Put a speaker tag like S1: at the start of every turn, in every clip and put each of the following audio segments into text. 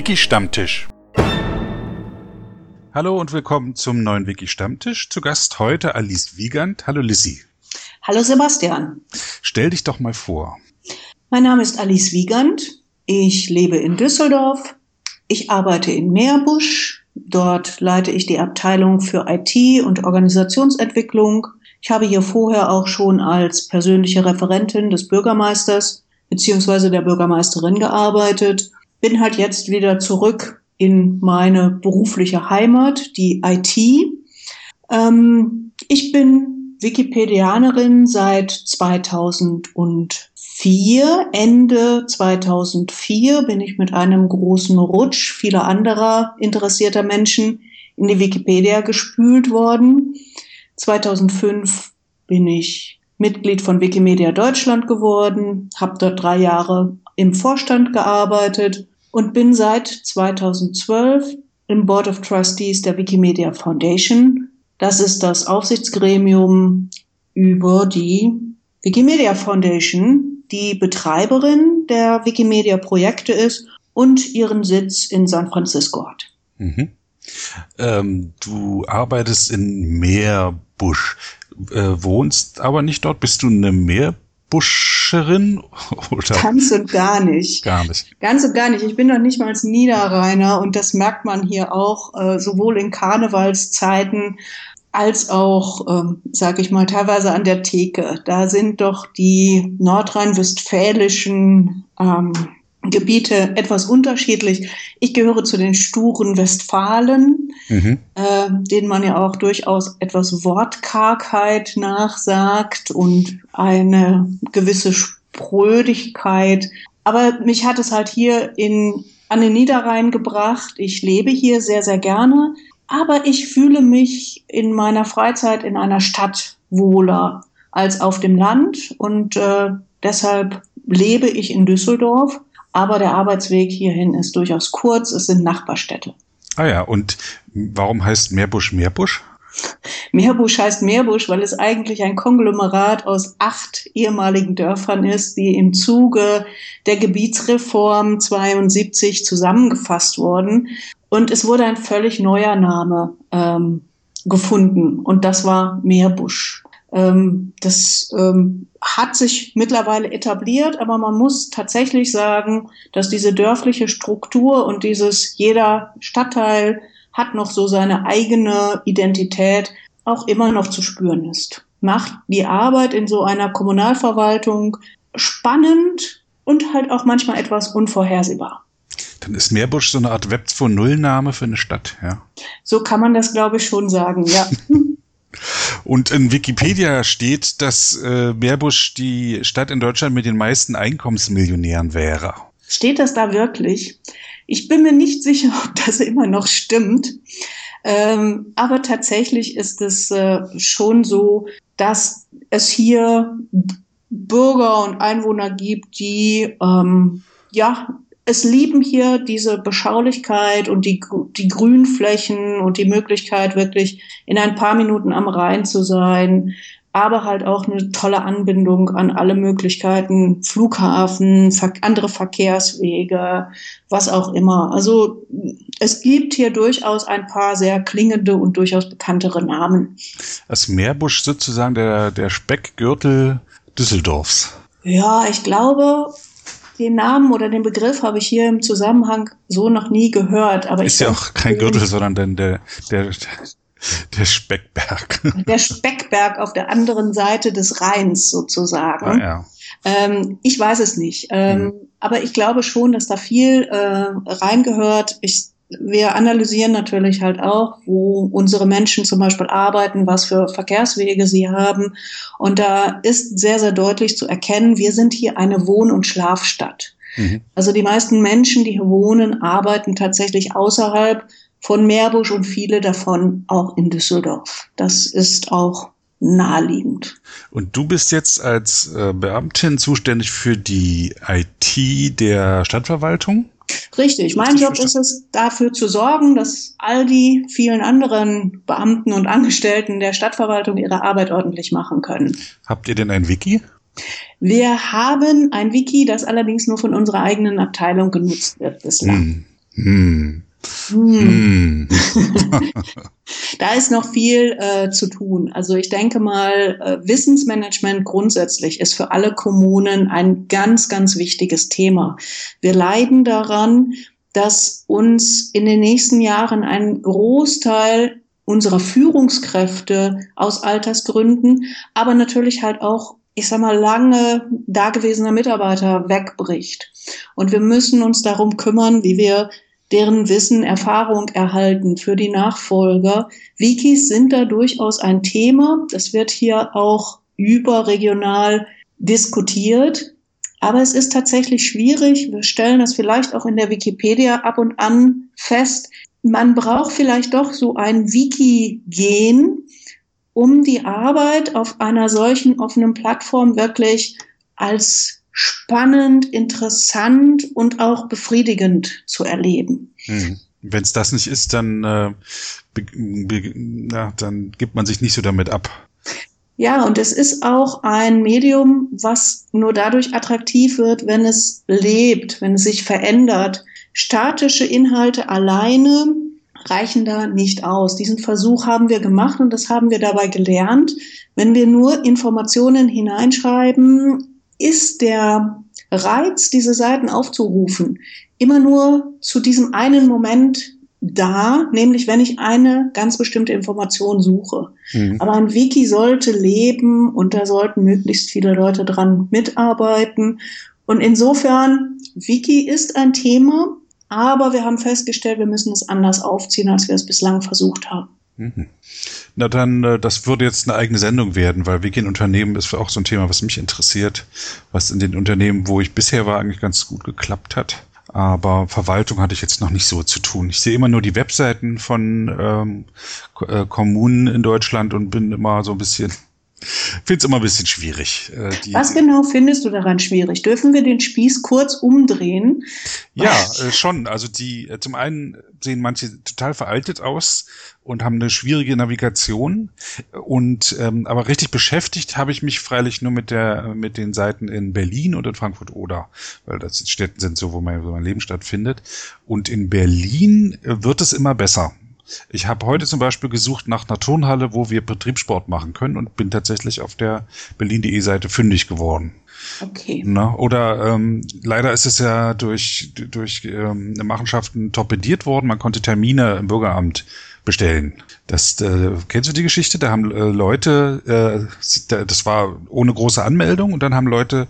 S1: Wiki Stammtisch. Hallo und willkommen zum neuen Wiki Stammtisch. Zu Gast heute Alice Wiegand. Hallo Lissy.
S2: Hallo Sebastian.
S1: Stell dich doch mal vor.
S2: Mein Name ist Alice Wiegand. Ich lebe in Düsseldorf. Ich arbeite in Meerbusch. Dort leite ich die Abteilung für IT und Organisationsentwicklung. Ich habe hier vorher auch schon als persönliche Referentin des Bürgermeisters beziehungsweise der Bürgermeisterin gearbeitet bin halt jetzt wieder zurück in meine berufliche Heimat, die IT. Ähm, ich bin Wikipedianerin seit 2004. Ende 2004 bin ich mit einem großen Rutsch vieler anderer interessierter Menschen in die Wikipedia gespült worden. 2005 bin ich Mitglied von Wikimedia Deutschland geworden, habe dort drei Jahre im Vorstand gearbeitet und bin seit 2012 im Board of Trustees der Wikimedia Foundation. Das ist das Aufsichtsgremium über die Wikimedia Foundation, die Betreiberin der Wikimedia Projekte ist und ihren Sitz in San Francisco hat. Mhm.
S1: Ähm, du arbeitest in Meerbusch, äh, wohnst aber nicht dort. Bist du eine Meerbusch? Buscherin?
S2: Oder? Ganz und gar nicht.
S1: Gar nicht.
S2: Ganz und gar nicht. Ich bin noch nicht mal als Niederrheiner und das merkt man hier auch, äh, sowohl in Karnevalszeiten als auch, ähm, sage ich mal, teilweise an der Theke. Da sind doch die nordrhein-westfälischen ähm, Gebiete etwas unterschiedlich. Ich gehöre zu den sturen Westfalen, mhm. äh, denen man ja auch durchaus etwas Wortkargheit nachsagt und eine gewisse Sprödigkeit. Aber mich hat es halt hier in, an den Niederrhein gebracht. Ich lebe hier sehr, sehr gerne. Aber ich fühle mich in meiner Freizeit in einer Stadt wohler als auf dem Land. Und äh, deshalb lebe ich in Düsseldorf aber der Arbeitsweg hierhin ist durchaus kurz. Es sind Nachbarstädte.
S1: Ah ja, und warum heißt Meerbusch Meerbusch?
S2: Meerbusch heißt Meerbusch, weil es eigentlich ein Konglomerat aus acht ehemaligen Dörfern ist, die im Zuge der Gebietsreform 72 zusammengefasst wurden. Und es wurde ein völlig neuer Name ähm, gefunden und das war Meerbusch. Ähm, das ähm, hat sich mittlerweile etabliert, aber man muss tatsächlich sagen, dass diese dörfliche Struktur und dieses jeder Stadtteil hat noch so seine eigene Identität auch immer noch zu spüren ist. Macht die Arbeit in so einer Kommunalverwaltung spannend und halt auch manchmal etwas unvorhersehbar.
S1: Dann ist Meerbusch so eine Art Web 2.0 Name für eine Stadt, ja.
S2: So kann man das, glaube ich, schon sagen, ja.
S1: Und in Wikipedia steht, dass äh, Meerbusch die Stadt in Deutschland mit den meisten Einkommensmillionären wäre.
S2: Steht das da wirklich? Ich bin mir nicht sicher, ob das immer noch stimmt. Ähm, aber tatsächlich ist es äh, schon so, dass es hier Bürger und Einwohner gibt, die ähm, ja es lieben hier diese Beschaulichkeit und die, die Grünflächen und die Möglichkeit, wirklich in ein paar Minuten am Rhein zu sein, aber halt auch eine tolle Anbindung an alle Möglichkeiten, Flughafen, andere Verkehrswege, was auch immer. Also es gibt hier durchaus ein paar sehr klingende und durchaus bekanntere Namen.
S1: Das Meerbusch sozusagen der, der Speckgürtel Düsseldorfs.
S2: Ja, ich glaube, den Namen oder den Begriff habe ich hier im Zusammenhang so noch nie gehört. Aber
S1: ist ja auch kein Gürtel, sondern denn der, der, der Speckberg.
S2: Der Speckberg auf der anderen Seite des Rheins sozusagen. Ah, ja. ähm, ich weiß es nicht. Ähm, mhm. Aber ich glaube schon, dass da viel äh, reingehört. Ich wir analysieren natürlich halt auch, wo unsere Menschen zum Beispiel arbeiten, was für Verkehrswege sie haben. Und da ist sehr, sehr deutlich zu erkennen, wir sind hier eine Wohn- und Schlafstadt. Mhm. Also die meisten Menschen, die hier wohnen, arbeiten tatsächlich außerhalb von Meerbusch und viele davon auch in Düsseldorf. Das ist auch naheliegend.
S1: Und du bist jetzt als äh, Beamtin zuständig für die IT der Stadtverwaltung?
S2: Richtig. Mein Job ist es, dafür zu sorgen, dass all die vielen anderen Beamten und Angestellten der Stadtverwaltung ihre Arbeit ordentlich machen können.
S1: Habt ihr denn ein Wiki?
S2: Wir haben ein Wiki, das allerdings nur von unserer eigenen Abteilung genutzt wird bislang. Hm.
S1: Hm. Hm.
S2: da ist noch viel äh, zu tun. Also ich denke mal, äh, Wissensmanagement grundsätzlich ist für alle Kommunen ein ganz, ganz wichtiges Thema. Wir leiden daran, dass uns in den nächsten Jahren ein Großteil unserer Führungskräfte aus Altersgründen, aber natürlich halt auch ich sag mal, lange dagewesener Mitarbeiter wegbricht. Und wir müssen uns darum kümmern, wie wir deren Wissen, Erfahrung erhalten für die Nachfolger. Wikis sind da durchaus ein Thema. Das wird hier auch überregional diskutiert. Aber es ist tatsächlich schwierig. Wir stellen das vielleicht auch in der Wikipedia ab und an fest. Man braucht vielleicht doch so ein Wiki-Gen, um die Arbeit auf einer solchen offenen Plattform wirklich als spannend, interessant und auch befriedigend zu erleben.
S1: Hm. Wenn es das nicht ist, dann, äh, ja, dann gibt man sich nicht so damit ab.
S2: Ja, und es ist auch ein Medium, was nur dadurch attraktiv wird, wenn es lebt, wenn es sich verändert. Statische Inhalte alleine reichen da nicht aus. Diesen Versuch haben wir gemacht und das haben wir dabei gelernt. Wenn wir nur Informationen hineinschreiben, ist der Reiz, diese Seiten aufzurufen, immer nur zu diesem einen Moment da, nämlich wenn ich eine ganz bestimmte Information suche. Mhm. Aber ein Wiki sollte leben und da sollten möglichst viele Leute dran mitarbeiten. Und insofern, Wiki ist ein Thema, aber wir haben festgestellt, wir müssen es anders aufziehen, als wir es bislang versucht haben. Mhm.
S1: Na dann, äh, das würde jetzt eine eigene Sendung werden, weil Wiki in Unternehmen ist auch so ein Thema, was mich interessiert, was in den Unternehmen, wo ich bisher war, eigentlich ganz gut geklappt hat. Aber Verwaltung hatte ich jetzt noch nicht so zu tun. Ich sehe immer nur die Webseiten von ähm, äh, Kommunen in Deutschland und bin immer so ein bisschen finde es immer ein bisschen schwierig.
S2: Äh, Was genau findest du daran schwierig? Dürfen wir den Spieß kurz umdrehen?
S1: Ja, äh, schon. Also die äh, zum einen sehen manche total veraltet aus und haben eine schwierige Navigation. Und ähm, aber richtig beschäftigt habe ich mich freilich nur mit der mit den Seiten in Berlin und in Frankfurt oder, weil das Städten sind so, wo mein, wo mein Leben stattfindet. Und in Berlin wird es immer besser. Ich habe heute zum Beispiel gesucht nach einer Turnhalle, wo wir Betriebssport machen können und bin tatsächlich auf der berlin.de Seite fündig geworden.
S2: Okay.
S1: Na, oder ähm, leider ist es ja durch, durch ähm, Machenschaften torpediert worden. Man konnte Termine im Bürgeramt bestellen. Das äh, kennst du die Geschichte? Da haben äh, Leute, äh, das war ohne große Anmeldung und dann haben Leute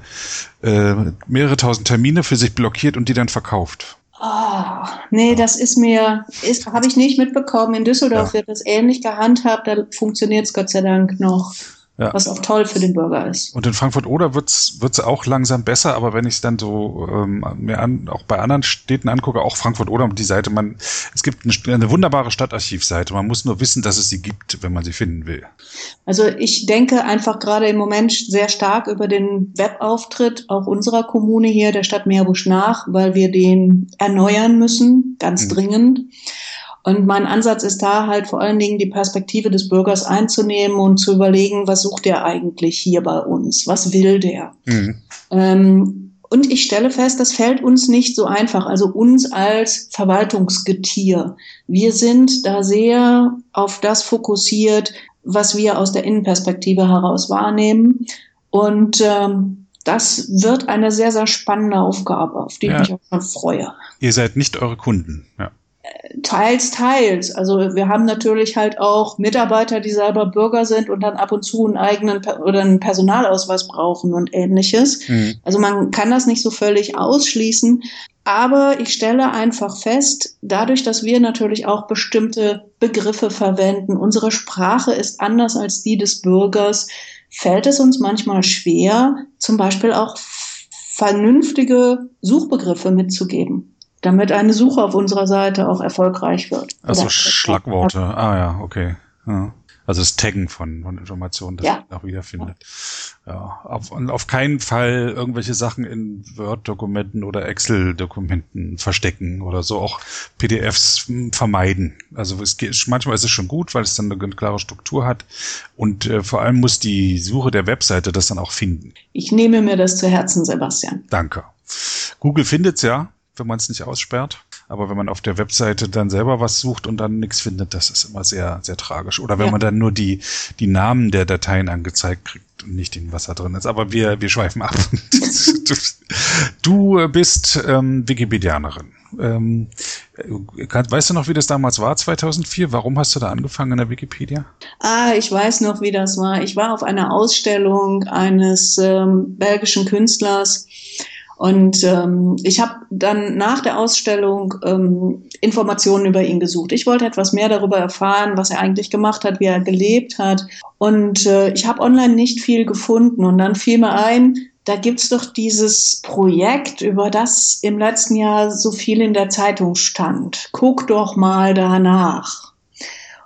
S1: äh, mehrere tausend Termine für sich blockiert und die dann verkauft.
S2: Oh, nee, das ist mir, ist, habe ich nicht mitbekommen. In Düsseldorf ja. wird das ähnlich gehandhabt, da funktioniert es Gott sei Dank noch ja. was auch toll für den Bürger ist.
S1: Und in Frankfurt-Oder wird's wird's auch langsam besser, aber wenn ich es dann so ähm, mir an, auch bei anderen Städten angucke, auch Frankfurt-Oder, die Seite, man, es gibt eine, eine wunderbare Stadtarchivseite, man muss nur wissen, dass es sie gibt, wenn man sie finden will.
S2: Also ich denke einfach gerade im Moment sehr stark über den Webauftritt auch unserer Kommune hier, der Stadt Meerbusch nach, weil wir den erneuern müssen, ganz mhm. dringend. Und mein Ansatz ist da halt vor allen Dingen die Perspektive des Bürgers einzunehmen und zu überlegen, was sucht der eigentlich hier bei uns? Was will der? Mhm. Ähm, und ich stelle fest, das fällt uns nicht so einfach, also uns als Verwaltungsgetier. Wir sind da sehr auf das fokussiert, was wir aus der Innenperspektive heraus wahrnehmen. Und ähm, das wird eine sehr, sehr spannende Aufgabe, auf die ja. ich mich auch schon freue.
S1: Ihr seid nicht eure Kunden, ja.
S2: Teils, teils. Also wir haben natürlich halt auch Mitarbeiter, die selber Bürger sind und dann ab und zu einen eigenen oder einen Personalausweis brauchen und ähnliches. Mhm. Also man kann das nicht so völlig ausschließen. Aber ich stelle einfach fest, dadurch, dass wir natürlich auch bestimmte Begriffe verwenden, unsere Sprache ist anders als die des Bürgers, fällt es uns manchmal schwer, zum Beispiel auch vernünftige Suchbegriffe mitzugeben damit eine Suche auf unserer Seite auch erfolgreich wird.
S1: Also Schlagworte. Ah ja, okay. Ja. Also das Taggen von, von Informationen, das ja. man auch wiederfindet. Ja, auf, auf keinen Fall irgendwelche Sachen in Word-Dokumenten oder Excel-Dokumenten verstecken oder so. Auch PDFs vermeiden. Also es geht, manchmal ist es schon gut, weil es dann eine klare Struktur hat. Und äh, vor allem muss die Suche der Webseite das dann auch finden.
S2: Ich nehme mir das zu Herzen, Sebastian.
S1: Danke. Google findet's ja wenn man es nicht aussperrt. Aber wenn man auf der Webseite dann selber was sucht und dann nichts findet, das ist immer sehr, sehr tragisch. Oder wenn
S2: Ja.
S1: man dann nur die, die Namen der Dateien angezeigt kriegt und nicht den, was da drin ist. Aber wir, wir schweifen ab. du, bist ähm, Wikipedianerin. Ähm, äh, kann, weißt du noch, wie das damals war, 2004? Warum hast du da angefangen in der Wikipedia?
S2: Ah, ich weiß noch, wie das war. Ich war auf einer Ausstellung eines ähm, belgischen Künstlers und ähm, ich habe dann nach der Ausstellung ähm, Informationen über ihn gesucht. Ich wollte etwas mehr darüber erfahren, was er eigentlich gemacht hat, wie er gelebt hat. Und äh, ich habe online nicht viel gefunden. Und dann fiel mir ein, da gibt's doch dieses Projekt, über das im letzten Jahr so viel in der Zeitung stand. Guck doch mal danach.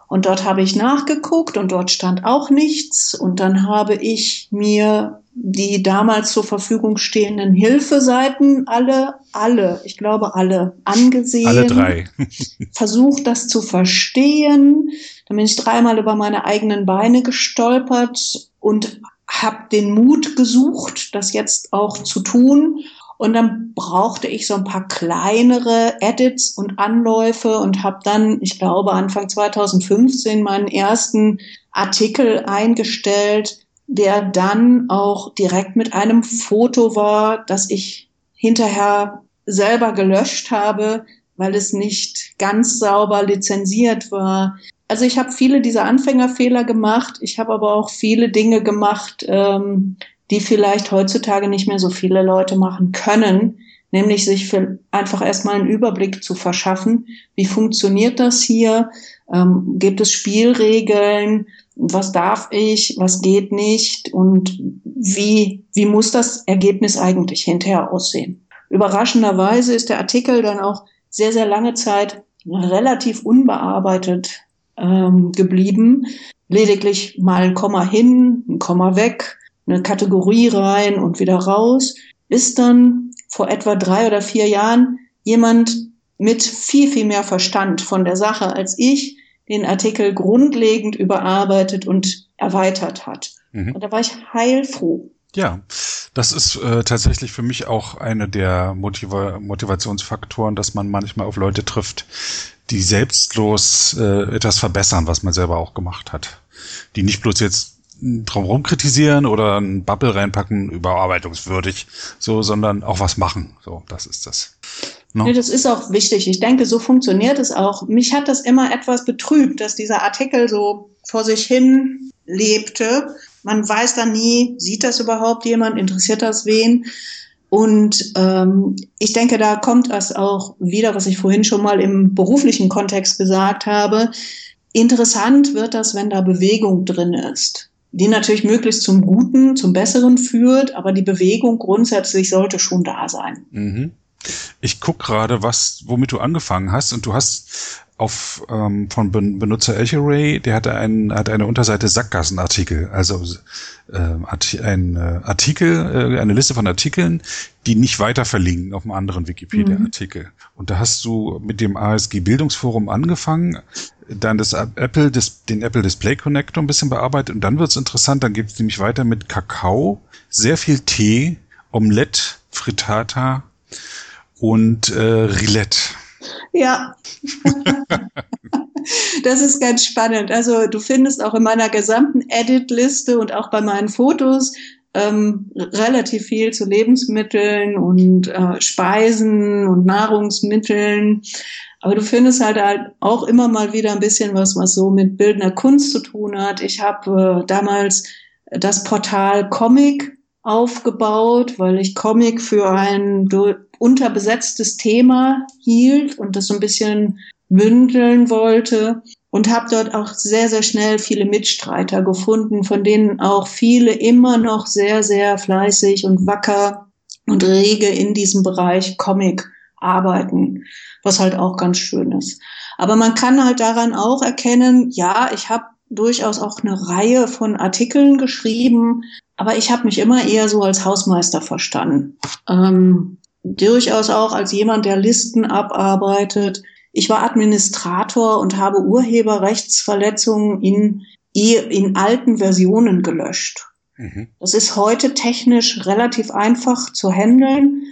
S2: Und dort habe ich nachgeguckt und dort stand auch nichts. Und dann habe ich mir die damals zur Verfügung stehenden Hilfeseiten alle, alle, ich glaube alle, angesehen.
S1: Alle drei.
S2: Versucht, das zu verstehen. Dann bin ich dreimal über meine eigenen Beine gestolpert und habe den Mut gesucht, das jetzt auch zu tun. Und dann brauchte ich so ein paar kleinere Edits und Anläufe und habe dann, ich glaube, Anfang 2015 meinen ersten Artikel eingestellt, der dann auch direkt mit einem Foto war, das ich hinterher selber gelöscht habe, weil es nicht ganz sauber lizenziert war. Also ich habe viele dieser Anfängerfehler gemacht. Ich habe aber auch viele Dinge gemacht, ähm, die vielleicht heutzutage nicht mehr so viele Leute machen können, nämlich sich für einfach erstmal einen Überblick zu verschaffen. Wie funktioniert das hier? Ähm, gibt es Spielregeln? Was darf ich? Was geht nicht? Und wie, wie muss das Ergebnis eigentlich hinterher aussehen? Überraschenderweise ist der Artikel dann auch sehr, sehr lange Zeit relativ unbearbeitet ähm, geblieben. Lediglich mal ein Komma hin, ein Komma weg, eine Kategorie rein und wieder raus, bis dann vor etwa drei oder vier Jahren jemand mit viel, viel mehr Verstand von der Sache als ich den Artikel grundlegend überarbeitet und erweitert hat.
S1: Mhm.
S2: Und da war ich heilfroh.
S1: Ja, das ist äh, tatsächlich für mich auch eine der Motiva Motivationsfaktoren, dass man manchmal auf Leute trifft, die selbstlos äh, etwas verbessern, was man selber auch gemacht hat. Die nicht bloß jetzt drumherum kritisieren oder einen Bubble reinpacken, überarbeitungswürdig, so, sondern auch was machen. So, das ist das.
S2: No? Nee, das ist auch wichtig. Ich denke, so funktioniert es auch. Mich hat das immer etwas betrübt, dass dieser Artikel so vor sich hin lebte. Man weiß dann nie, sieht das überhaupt jemand, interessiert das wen? Und ähm, ich denke, da kommt das auch wieder, was ich vorhin schon mal im beruflichen Kontext gesagt habe. Interessant wird das, wenn da Bewegung drin ist, die natürlich möglichst zum Guten, zum Besseren führt, aber die Bewegung grundsätzlich sollte schon da sein.
S1: Mhm. Ich guck gerade, was, womit du angefangen hast, und du hast auf ähm, von ben Benutzer Elcheray, der hatte einen, hat eine Unterseite Sackgassenartikel, also äh, ein äh, Artikel, äh, eine Liste von Artikeln, die nicht weiter verlinken auf einem anderen Wikipedia-Artikel. Mhm. Und da hast du mit dem ASG Bildungsforum angefangen, dann das Apple, das, den Apple Display Connector ein bisschen bearbeitet und dann wird's interessant, dann geht's nämlich weiter mit Kakao, sehr viel Tee, Omelette, Frittata und äh, Rillette.
S2: Ja. das ist ganz spannend. Also du findest auch in meiner gesamten Edit-Liste und auch bei meinen Fotos ähm, relativ viel zu Lebensmitteln und äh, Speisen und Nahrungsmitteln. Aber du findest halt, halt auch immer mal wieder ein bisschen was, was so mit bildender Kunst zu tun hat. Ich habe äh, damals das Portal Comic aufgebaut, weil ich Comic für ein unterbesetztes Thema hielt und das so ein bisschen bündeln wollte und habe dort auch sehr, sehr schnell viele Mitstreiter gefunden, von denen auch viele immer noch sehr, sehr fleißig und wacker und rege in diesem Bereich Comic arbeiten, was halt auch ganz schön ist. Aber man kann halt daran auch erkennen, ja, ich habe durchaus auch eine Reihe von Artikeln geschrieben, aber ich habe mich immer eher so als Hausmeister verstanden. Ähm, durchaus auch als jemand, der Listen abarbeitet. Ich war Administrator und habe Urheberrechtsverletzungen in, in alten Versionen gelöscht. Mhm. Das ist heute technisch relativ einfach zu handeln.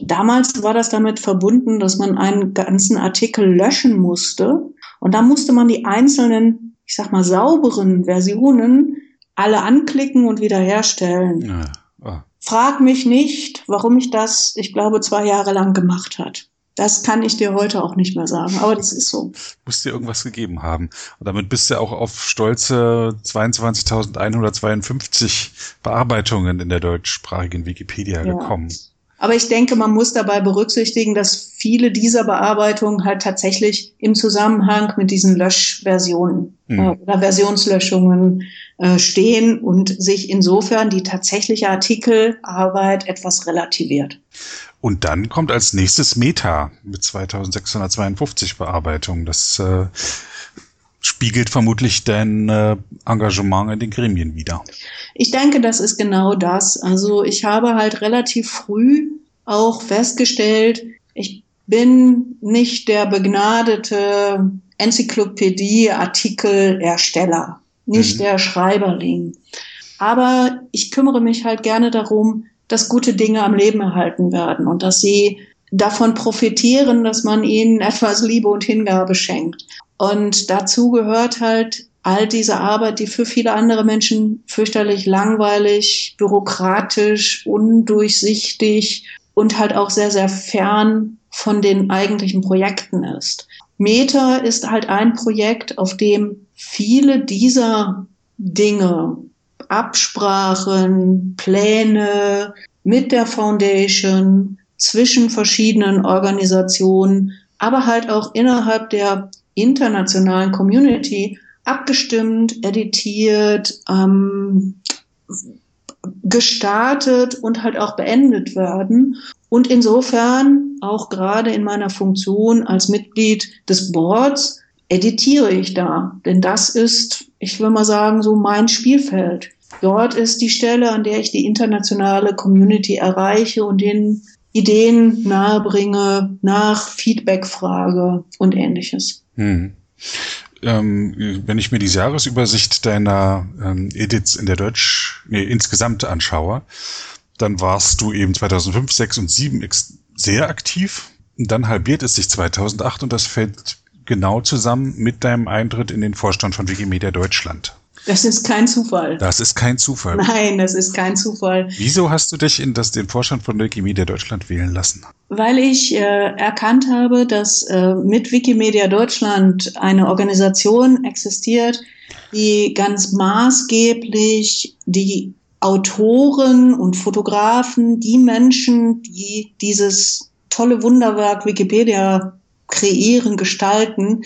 S2: damals war das damit verbunden, dass man einen ganzen Artikel löschen musste. Und da musste man die einzelnen, ich sag mal, sauberen Versionen alle anklicken und wiederherstellen. Ja. Oh. Frag mich nicht, warum ich das, ich glaube, zwei Jahre lang gemacht hat. Das kann ich dir heute auch nicht mehr sagen, aber das ist so.
S1: Muss dir irgendwas gegeben haben. Und damit bist du auch auf stolze 22.152 Bearbeitungen in der deutschsprachigen Wikipedia ja. gekommen.
S2: Aber ich denke, man muss dabei berücksichtigen, dass viele dieser Bearbeitungen halt tatsächlich im Zusammenhang mit diesen Löschversionen mhm. äh, oder Versionslöschungen äh, stehen und sich insofern die tatsächliche Artikelarbeit etwas relativiert.
S1: Und dann kommt als nächstes Meta mit 2652 Bearbeitungen. Das äh, spiegelt vermutlich dein äh, Engagement in den Gremien wieder.
S2: Ich denke, das ist genau das. Also ich habe halt relativ früh auch festgestellt, ich bin nicht der begnadete Enzyklopädie-Artikelersteller, nicht mhm. der Schreiberling. Aber ich kümmere mich halt gerne darum, dass gute Dinge am Leben erhalten werden und dass sie davon profitieren, dass man ihnen etwas Liebe und Hingabe schenkt. Und dazu gehört halt all diese Arbeit, die für viele andere Menschen fürchterlich langweilig, bürokratisch, undurchsichtig und halt auch sehr, sehr fern von den eigentlichen Projekten ist. Meta ist halt ein Projekt, auf dem viele dieser Dinge, Absprachen, Pläne mit der Foundation, zwischen verschiedenen Organisationen, aber halt auch innerhalb der internationalen Community abgestimmt, editiert, ähm, gestartet und halt auch beendet werden. Und insofern, auch gerade in meiner Funktion als Mitglied des Boards, editiere ich da. Denn das ist, ich will mal sagen, so mein Spielfeld. Dort ist die Stelle, an der ich die internationale Community erreiche und den Ideen nahebringe, nach Feedback frage und ähnliches. Hm.
S1: Ähm, wenn ich mir die Jahresübersicht deiner ähm, Edits in der Deutsch, nee, insgesamt anschaue, dann warst du eben 2005, 6 und 7 sehr aktiv. Und dann halbiert es sich 2008 und das fällt genau zusammen mit deinem Eintritt in den Vorstand von Wikimedia Deutschland.
S2: Das ist kein Zufall.
S1: Das ist kein Zufall.
S2: Nein, das ist kein Zufall.
S1: Wieso hast du dich in das, den Vorstand von Wikimedia Deutschland wählen lassen?
S2: Weil ich äh, erkannt habe, dass äh, mit Wikimedia Deutschland eine Organisation existiert, die ganz maßgeblich die Autoren und Fotografen, die Menschen, die dieses tolle Wunderwerk Wikipedia kreieren, gestalten,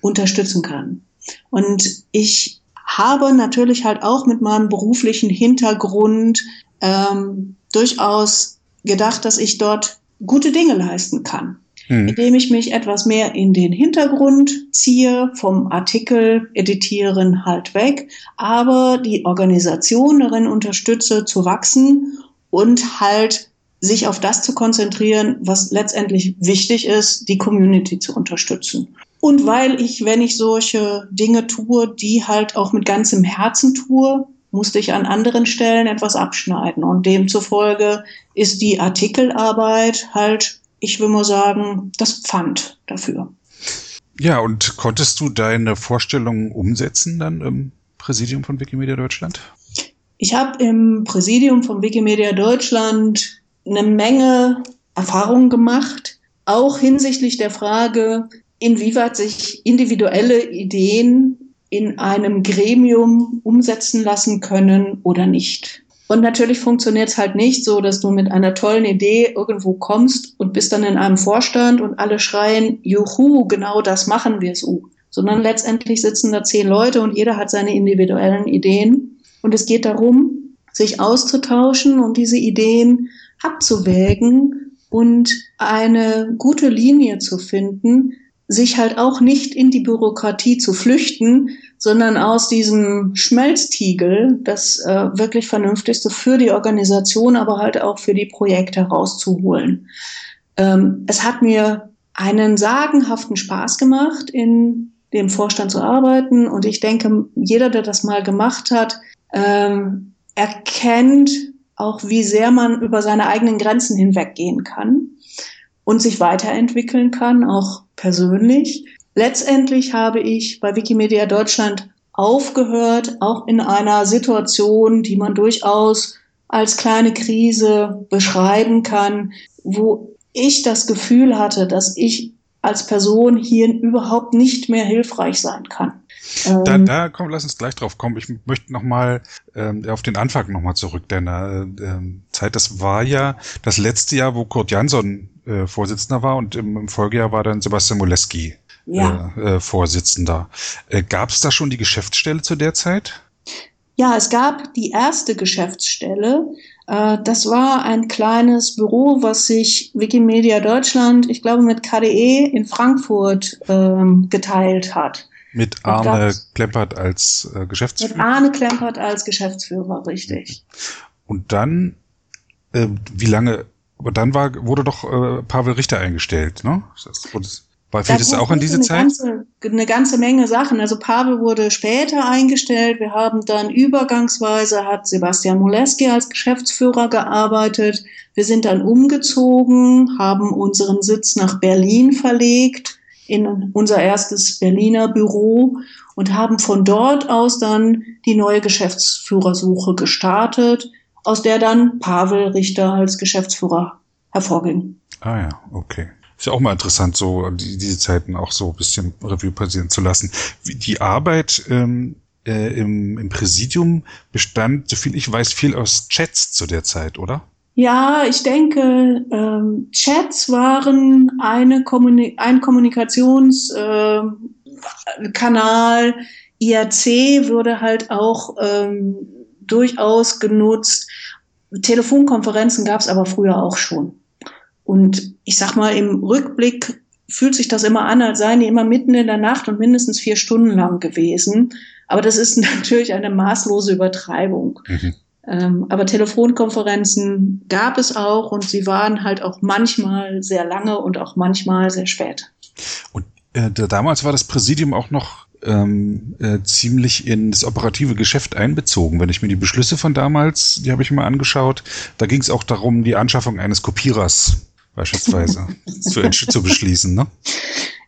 S2: unterstützen kann. Und ich habe natürlich halt auch mit meinem beruflichen Hintergrund ähm, durchaus gedacht, dass ich dort gute Dinge leisten kann, hm. indem ich mich etwas mehr in den Hintergrund ziehe, vom Artikel editieren halt weg, aber die Organisation darin unterstütze zu wachsen und halt sich auf das zu konzentrieren, was letztendlich wichtig ist, die Community zu unterstützen. Und weil ich, wenn ich solche Dinge tue, die halt auch mit ganzem Herzen tue, musste ich an anderen Stellen etwas abschneiden. Und demzufolge ist die Artikelarbeit halt, ich will mal sagen, das Pfand dafür.
S1: Ja, und konntest du deine Vorstellungen umsetzen dann im Präsidium von Wikimedia Deutschland?
S2: Ich habe im Präsidium von Wikimedia Deutschland eine Menge Erfahrungen gemacht, auch hinsichtlich der Frage, inwieweit sich individuelle Ideen in einem Gremium umsetzen lassen können oder nicht. Und natürlich funktioniert es halt nicht so, dass du mit einer tollen Idee irgendwo kommst und bist dann in einem Vorstand und alle schreien, juhu, genau das machen wir so. Sondern letztendlich sitzen da zehn Leute und jeder hat seine individuellen Ideen. Und es geht darum, sich auszutauschen und diese Ideen abzuwägen und eine gute Linie zu finden, sich halt auch nicht in die Bürokratie zu flüchten, sondern aus diesem Schmelztiegel das äh, wirklich Vernünftigste für die Organisation, aber halt auch für die Projekte rauszuholen. Ähm, es hat mir einen sagenhaften Spaß gemacht, in dem Vorstand zu arbeiten. Und ich denke, jeder, der das mal gemacht hat, ähm, erkennt auch wie sehr man über seine eigenen Grenzen hinweggehen kann und sich weiterentwickeln kann, auch persönlich. Letztendlich habe ich bei Wikimedia Deutschland aufgehört, auch in einer Situation, die man durchaus als kleine Krise beschreiben kann, wo ich das Gefühl hatte, dass ich als Person hier überhaupt nicht mehr hilfreich sein kann.
S1: Da, ähm, da komm, lass uns gleich drauf kommen. Ich möchte nochmal ähm, auf den Anfang nochmal zurück deiner äh, Zeit. Das war ja das letzte Jahr, wo Kurt Jansson äh, Vorsitzender war und im, im Folgejahr war dann Sebastian Moleski ja. äh, äh, Vorsitzender. Äh, gab es da schon die Geschäftsstelle zu der Zeit?
S2: Ja, es gab die erste Geschäftsstelle. Äh, das war ein kleines Büro, was sich Wikimedia Deutschland, ich glaube mit KDE in Frankfurt ähm, geteilt hat.
S1: Mit Arne Klempert als äh, Geschäftsführer?
S2: Mit Arne Klempert als Geschäftsführer, richtig.
S1: Und dann, äh, wie lange, aber dann war, wurde doch äh, Pavel Richter eingestellt, ne? Das, wurde, war fiel das auch in diese
S2: eine
S1: Zeit?
S2: Ganze, eine ganze Menge Sachen. Also Pavel wurde später eingestellt. Wir haben dann übergangsweise hat Sebastian Moleski als Geschäftsführer gearbeitet. Wir sind dann umgezogen, haben unseren Sitz nach Berlin verlegt in unser erstes Berliner Büro und haben von dort aus dann die neue Geschäftsführersuche gestartet, aus der dann Pavel Richter als Geschäftsführer hervorging.
S1: Ah ja, okay. Ist ja auch mal interessant, so die, diese Zeiten auch so ein bisschen Revue passieren zu lassen. Die Arbeit ähm, äh, im, im Präsidium bestand, soviel ich weiß, viel aus Chats zu der Zeit, oder?
S2: Ja, ich denke, ähm, Chats waren eine Kommuni ein Kommunikationskanal. Äh, IRC würde halt auch ähm, durchaus genutzt. Telefonkonferenzen gab es aber früher auch schon. Und ich sag mal, im Rückblick fühlt sich das immer an, als seien die immer mitten in der Nacht und mindestens vier Stunden lang gewesen. Aber das ist natürlich eine maßlose Übertreibung. Mhm. Ähm, aber Telefonkonferenzen gab es auch und sie waren halt auch manchmal sehr lange und auch manchmal sehr spät.
S1: Und äh, damals war das Präsidium auch noch ähm, äh, ziemlich in das operative Geschäft einbezogen. Wenn ich mir die Beschlüsse von damals, die habe ich mir angeschaut, da ging es auch darum, die Anschaffung eines Kopierers beispielsweise zu, zu beschließen. Ne?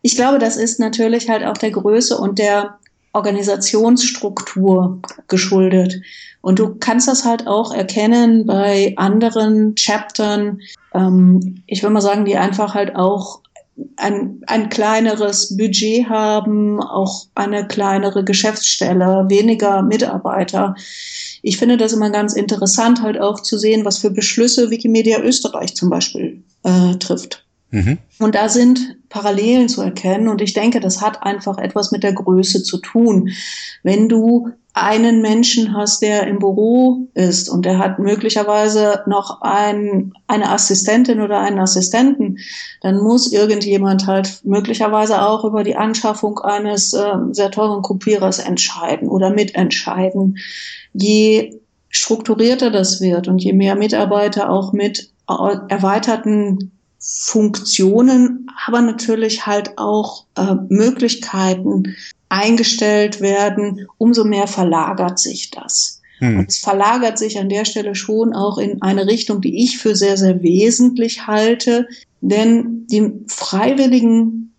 S2: Ich glaube, das ist natürlich halt auch der Größe und der Organisationsstruktur geschuldet. Und du kannst das halt auch erkennen bei anderen Chaptern. Ähm, ich würde mal sagen, die einfach halt auch ein, ein kleineres Budget haben, auch eine kleinere Geschäftsstelle, weniger Mitarbeiter. Ich finde das immer ganz interessant, halt auch zu sehen, was für Beschlüsse Wikimedia Österreich zum Beispiel äh, trifft. Mhm. Und da sind Parallelen zu erkennen. Und ich denke, das hat einfach etwas mit der Größe zu tun. Wenn du einen Menschen hast, der im Büro ist und der hat möglicherweise noch ein, eine Assistentin oder einen Assistenten, dann muss irgendjemand halt möglicherweise auch über die Anschaffung eines äh, sehr teuren Kopierers entscheiden oder mitentscheiden. Je strukturierter das wird und je mehr Mitarbeiter auch mit erweiterten Funktionen, aber natürlich halt auch äh, Möglichkeiten eingestellt werden, umso mehr verlagert sich das. Hm. Und es verlagert sich an der Stelle schon auch in eine Richtung, die ich für sehr, sehr wesentlich halte, denn die freiwilligen,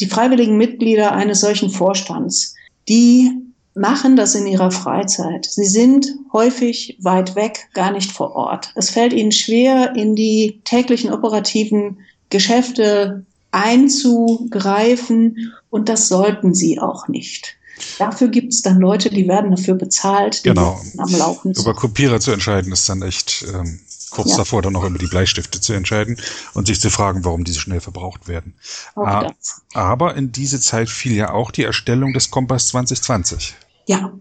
S2: die freiwilligen Mitglieder eines solchen Vorstands, die machen das in ihrer Freizeit. Sie sind häufig weit weg, gar nicht vor Ort. Es fällt ihnen schwer, in die täglichen operativen Geschäfte einzugreifen und das sollten sie auch nicht. Dafür gibt es dann Leute, die werden dafür bezahlt,
S1: die genau. am Laufen Über Kopierer zu entscheiden ist dann echt ähm, kurz ja. davor, dann noch über die Bleistifte zu entscheiden und sich zu fragen, warum diese schnell verbraucht werden. Ah, aber in diese Zeit fiel ja auch die Erstellung des Kompass 2020.
S2: Ja,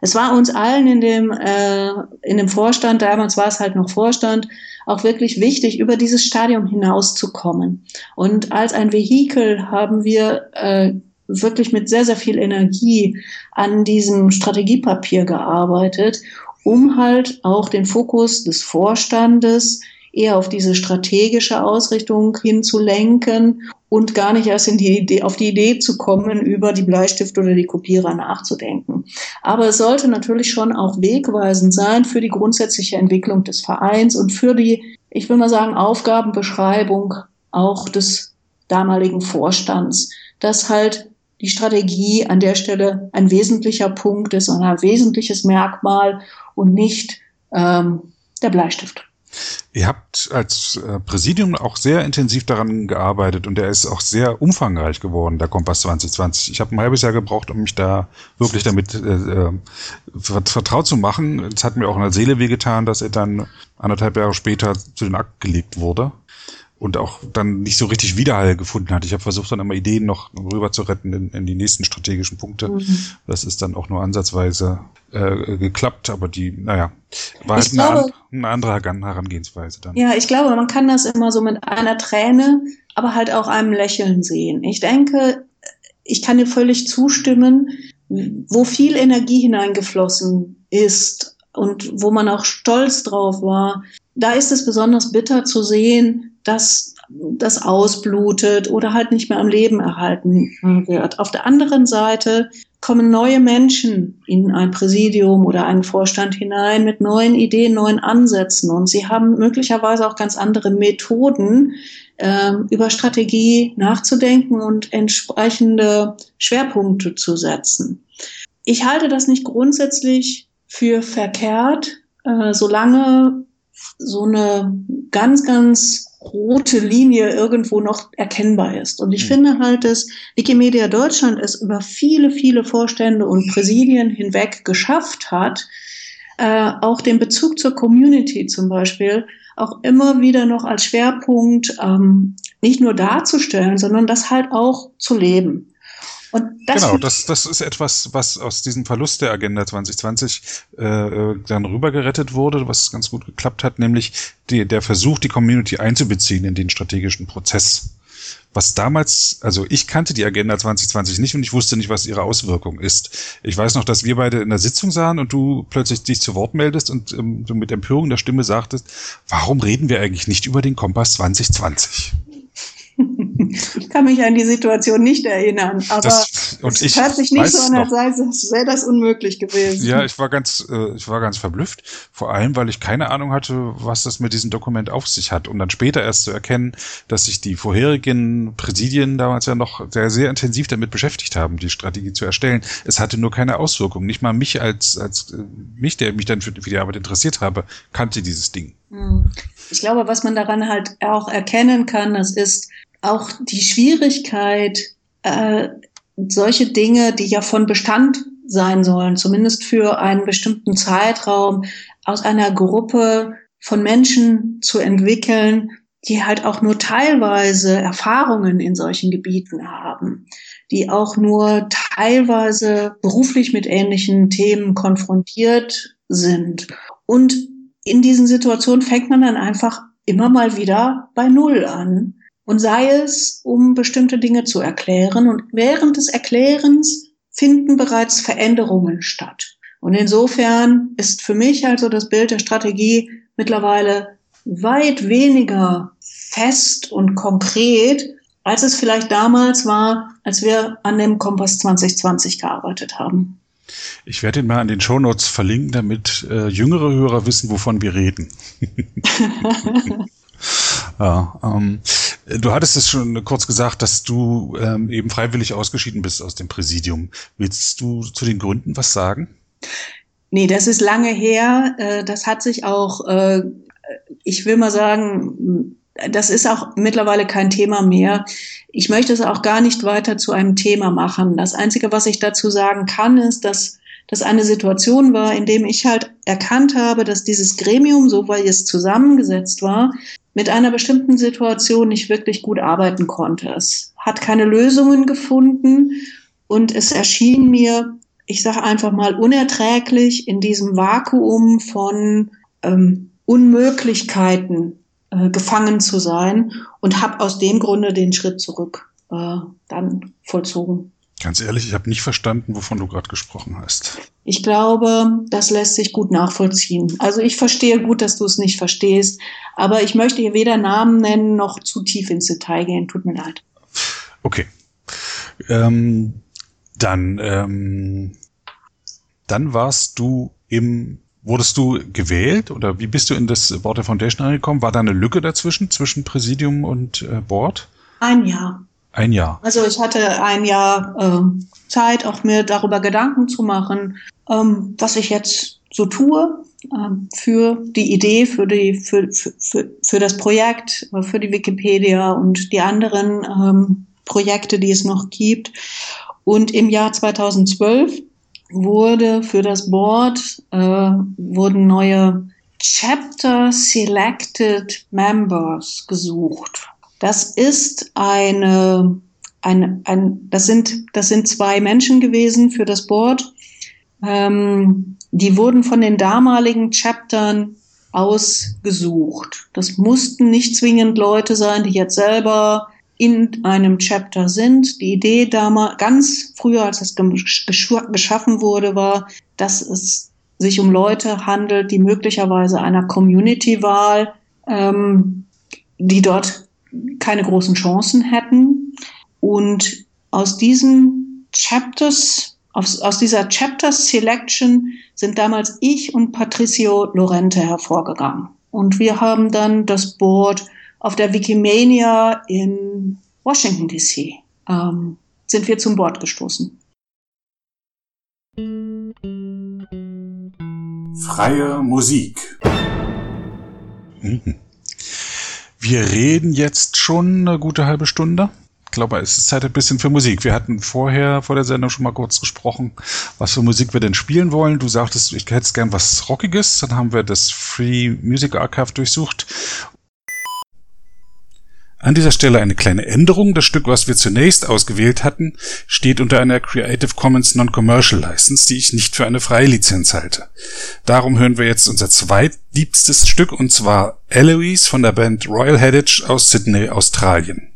S2: es war uns allen in dem, äh, in dem Vorstand, damals war es halt noch Vorstand, auch wirklich wichtig, über dieses Stadium hinauszukommen. Und als ein Vehikel haben wir äh, wirklich mit sehr, sehr viel Energie an diesem Strategiepapier gearbeitet, um halt auch den Fokus des Vorstandes eher auf diese strategische Ausrichtung hinzulenken und gar nicht erst in die Idee, auf die Idee zu kommen, über die Bleistift oder die Kopierer nachzudenken. Aber es sollte natürlich schon auch wegweisend sein für die grundsätzliche Entwicklung des Vereins und für die, ich will mal sagen, Aufgabenbeschreibung auch des damaligen Vorstands, dass halt die Strategie an der Stelle ein wesentlicher Punkt ist ein wesentliches Merkmal und nicht ähm, der Bleistift.
S1: Ihr habt als äh, Präsidium auch sehr intensiv daran gearbeitet und der ist auch sehr umfangreich geworden, der Kompass 2020. Ich habe ein halbes Jahr gebraucht, um mich da wirklich damit äh, äh vertraut zu machen. Es hat mir auch in der Seele wehgetan, dass er dann anderthalb Jahre später zu den Akten gelegt wurde und auch dann nicht so richtig Widerhall gefunden hat. Ich habe versucht, dann immer Ideen noch rüber zu retten in, in die nächsten strategischen Punkte. Mhm. Das ist dann auch nur ansatzweise äh, geklappt, aber die, naja, war halt eine, glaube, eine, andere Herangehensweise dann.
S2: Ja, ich glaube, man kann das immer so mit einer Träne, aber halt auch einem Lächeln sehen. Ich denke, ich kann dir völlig zustimmen, wo viel Energie hineingeflossen ist und wo man auch stolz drauf war, da ist es besonders bitter zu sehen, dass das ausblutet oder halt nicht mehr am Leben erhalten wird. Auf der anderen Seite kommen neue Menschen in ein Präsidium oder einen Vorstand hinein mit neuen Ideen, neuen Ansätzen und sie haben möglicherweise auch ganz andere Methoden, äh, über Strategie nachzudenken und entsprechende Schwerpunkte zu setzen. Ich halte das nicht grundsätzlich für verkehrt, äh, solange so eine ganz, ganz rote Linie irgendwo noch erkennbar ist. Und ich mhm. finde halt, dass Wikimedia Deutschland es über viele, viele Vorstände und Präsidien hinweg geschafft hat, äh, auch den Bezug zur Community zum Beispiel auch immer wieder noch als Schwerpunkt ähm, nicht nur darzustellen, sondern das halt auch zu leben.
S1: Genau, das, das ist etwas, was aus diesem Verlust der Agenda 2020 äh, äh, dann rübergerettet wurde, was ganz gut geklappt hat, nämlich die, der Versuch, die Community einzubeziehen in den strategischen Prozess. Was damals, also ich kannte die Agenda 2020 nicht und ich wusste nicht, was ihre Auswirkung ist. Ich weiß noch, dass wir beide in der Sitzung sahen und du plötzlich dich zu Wort meldest und ähm, du mit Empörung der Stimme sagtest, warum reden wir eigentlich nicht über den Kompass 2020?
S2: Ich kann mich an die Situation nicht erinnern, aber das,
S1: und
S2: es
S1: ich
S2: hört sich nicht so an, als sei das unmöglich gewesen.
S1: Ja, ich war ganz, äh, ich war ganz verblüfft, vor allem, weil ich keine Ahnung hatte, was das mit diesem Dokument auf sich hat, um dann später erst zu erkennen, dass sich die vorherigen Präsidien damals ja noch sehr, sehr intensiv damit beschäftigt haben, die Strategie zu erstellen. Es hatte nur keine Auswirkung. Nicht mal mich als, als äh, mich, der mich dann für, für die Arbeit interessiert habe, kannte dieses Ding. Hm.
S2: Ich glaube, was man daran halt auch erkennen kann, das ist, auch die Schwierigkeit, äh, solche Dinge, die ja von Bestand sein sollen, zumindest für einen bestimmten Zeitraum, aus einer Gruppe von Menschen zu entwickeln, die halt auch nur teilweise Erfahrungen in solchen Gebieten haben, die auch nur teilweise beruflich mit ähnlichen Themen konfrontiert sind. Und in diesen Situationen fängt man dann einfach immer mal wieder bei Null an und sei es, um bestimmte Dinge zu erklären. Und während des Erklärens finden bereits Veränderungen statt. Und insofern ist für mich also das Bild der Strategie mittlerweile weit weniger fest und konkret, als es vielleicht damals war, als wir an dem Kompass 2020 gearbeitet haben.
S1: Ich werde ihn mal an den Shownotes verlinken, damit äh, jüngere Hörer wissen, wovon wir reden. ja, ähm, Du hattest es schon kurz gesagt, dass du ähm, eben freiwillig ausgeschieden bist aus dem Präsidium. Willst du zu den Gründen was sagen?
S2: Nee, das ist lange her. Äh, das hat sich auch, äh, ich will mal sagen, das ist auch mittlerweile kein Thema mehr. Ich möchte es auch gar nicht weiter zu einem Thema machen. Das Einzige, was ich dazu sagen kann, ist, dass das eine Situation war, in dem ich halt erkannt habe, dass dieses Gremium, so weil es zusammengesetzt war, mit einer bestimmten Situation nicht wirklich gut arbeiten konnte. Es hat keine Lösungen gefunden und es erschien mir, ich sage einfach mal, unerträglich in diesem Vakuum von ähm, Unmöglichkeiten äh, gefangen zu sein und habe aus dem Grunde den Schritt zurück äh, dann vollzogen.
S1: Ganz ehrlich, ich habe nicht verstanden, wovon du gerade gesprochen hast.
S2: Ich glaube, das lässt sich gut nachvollziehen. Also ich verstehe gut, dass du es nicht verstehst, aber ich möchte hier weder Namen nennen noch zu tief ins Detail gehen. Tut mir leid.
S1: Okay. Ähm, dann, ähm, dann warst du im, wurdest du gewählt oder wie bist du in das Board der Foundation angekommen? War da eine Lücke dazwischen, zwischen Präsidium und äh, Board?
S2: Ein Jahr.
S1: Ein Jahr.
S2: Also ich hatte ein Jahr äh, Zeit, auch mir darüber Gedanken zu machen, ähm, was ich jetzt so tue ähm, für die Idee, für, die, für, für, für das Projekt, für die Wikipedia und die anderen ähm, Projekte, die es noch gibt. Und im Jahr 2012 wurde für das Board äh, wurden neue Chapter Selected Members gesucht. Das ist eine, eine ein, das sind, das sind zwei Menschen gewesen für das Board. Ähm, die wurden von den damaligen Chaptern ausgesucht. Das mussten nicht zwingend Leute sein, die jetzt selber in einem Chapter sind. Die Idee damals, ganz früher, als das geschaffen wurde, war, dass es sich um Leute handelt, die möglicherweise einer Community-Wahl, ähm, die dort keine großen Chancen hätten. Und aus diesen Chapters, aus, aus dieser Chapter Selection sind damals ich und Patricio Lorente hervorgegangen. Und wir haben dann das Board auf der Wikimania in Washington DC ähm, sind wir zum Board gestoßen.
S1: Freie Musik. Mhm. Wir reden jetzt schon eine gute halbe Stunde. Ich glaube, es ist Zeit ein bisschen für Musik. Wir hatten vorher, vor der Sendung schon mal kurz gesprochen, was für Musik wir denn spielen wollen. Du sagtest, ich hätte gern was Rockiges. Dann haben wir das Free Music Archive durchsucht an dieser Stelle eine kleine Änderung. Das Stück, was wir zunächst ausgewählt hatten, steht unter einer Creative Commons Non-Commercial License, die ich nicht für eine freie Lizenz halte. Darum hören wir jetzt unser zweitliebstes Stück, und zwar Eloise von der Band Royal Headage aus Sydney, Australien.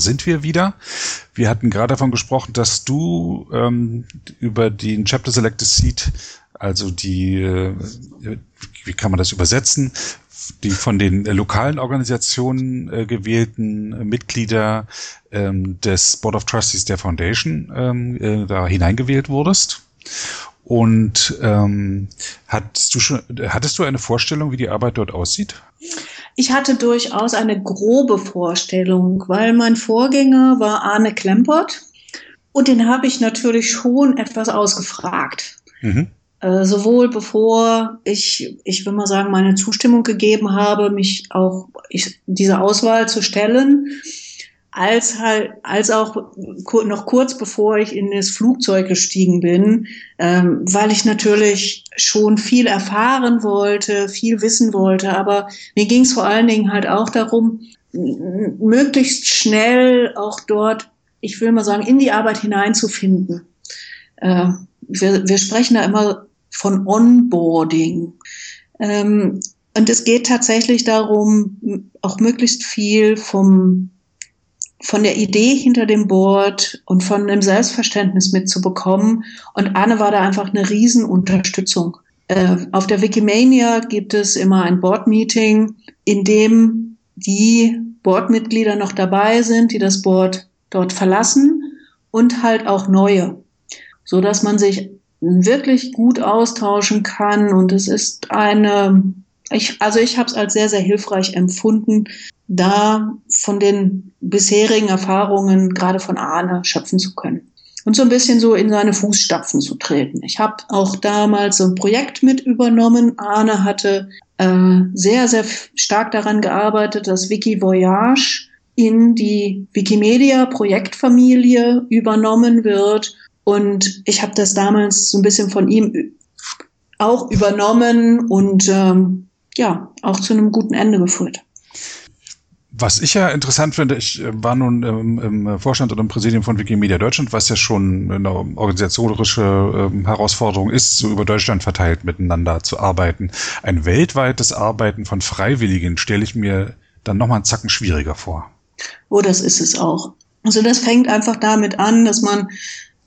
S1: Sind wir wieder. Wir hatten gerade davon gesprochen, dass du ähm, über den Chapter Selected Seat, also die, äh, wie kann man das übersetzen, die von den äh, lokalen Organisationen äh, gewählten äh, Mitglieder ähm, des Board of Trustees der Foundation ähm, äh, da hineingewählt wurdest. Und ähm, hattest du schon, hattest du eine Vorstellung, wie die Arbeit dort aussieht?
S2: Ich hatte durchaus eine grobe Vorstellung, weil mein Vorgänger war Arne Klempert und den habe ich natürlich schon etwas ausgefragt. Mhm. Äh, sowohl bevor ich, ich will mal sagen, meine Zustimmung gegeben habe, mich auch ich, diese Auswahl zu stellen, als halt, als auch noch kurz bevor ich in das Flugzeug gestiegen bin, ähm, weil ich natürlich schon viel erfahren wollte, viel wissen wollte. Aber mir ging es vor allen Dingen halt auch darum, möglichst schnell auch dort, ich will mal sagen, in die Arbeit hineinzufinden. Äh, wir, wir sprechen da immer von Onboarding. Ähm, und es geht tatsächlich darum, auch möglichst viel vom von der Idee hinter dem Board und von dem Selbstverständnis mitzubekommen. Und Arne war da einfach eine Riesenunterstützung. Äh, auf der Wikimania gibt es immer ein Board-Meeting, in dem die Boardmitglieder noch dabei sind, die das Board dort verlassen und halt auch neue, so dass man sich wirklich gut austauschen kann. Und es ist eine, ich, also ich habe es als sehr, sehr hilfreich empfunden, da von den bisherigen Erfahrungen, gerade von Arne, schöpfen zu können. Und so ein bisschen so in seine Fußstapfen zu treten. Ich habe auch damals so ein Projekt mit übernommen. Arne hatte äh, sehr, sehr stark daran gearbeitet, dass Wiki Voyage in die Wikimedia Projektfamilie übernommen wird. Und ich habe das damals so ein bisschen von ihm auch übernommen und ähm, ja, auch zu einem guten Ende geführt.
S1: Was ich ja interessant finde, ich äh, war nun im, Vorstand oder im Präsidium von Wikimedia Deutschland, was ja schon eine organisatorische ähm, Herausforderung ist, so über Deutschland verteilt miteinander zu arbeiten. Ein weltweites Arbeiten von Freiwilligen stelle ich mir dann nochmal einen Zacken schwieriger vor.
S2: Oh, das ist es auch. Also das fängt einfach damit an, dass man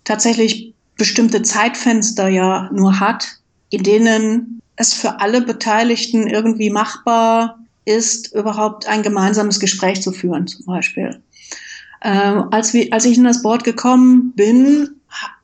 S2: tatsächlich bestimmte Zeitfenster ja nur hat, in denen es für alle Beteiligten irgendwie machbar ist, überhaupt ein gemeinsames Gespräch zu führen, zum Beispiel. Ähm, als, wir, als ich in das Board gekommen bin,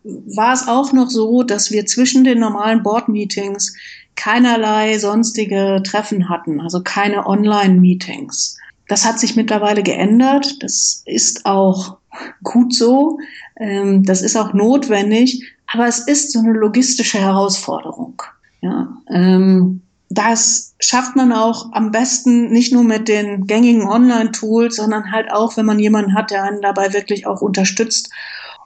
S2: war es auch noch so, dass wir zwischen den normalen Board-Meetings keinerlei sonstige Treffen hatten, also keine Online-Meetings. Das hat sich mittlerweile geändert. Das ist auch gut so. Ähm, das ist auch notwendig. Aber es ist so eine logistische Herausforderung. Ja, ähm, das schafft man auch am besten nicht nur mit den gängigen Online-Tools, sondern halt auch, wenn man jemanden hat, der einen dabei wirklich auch unterstützt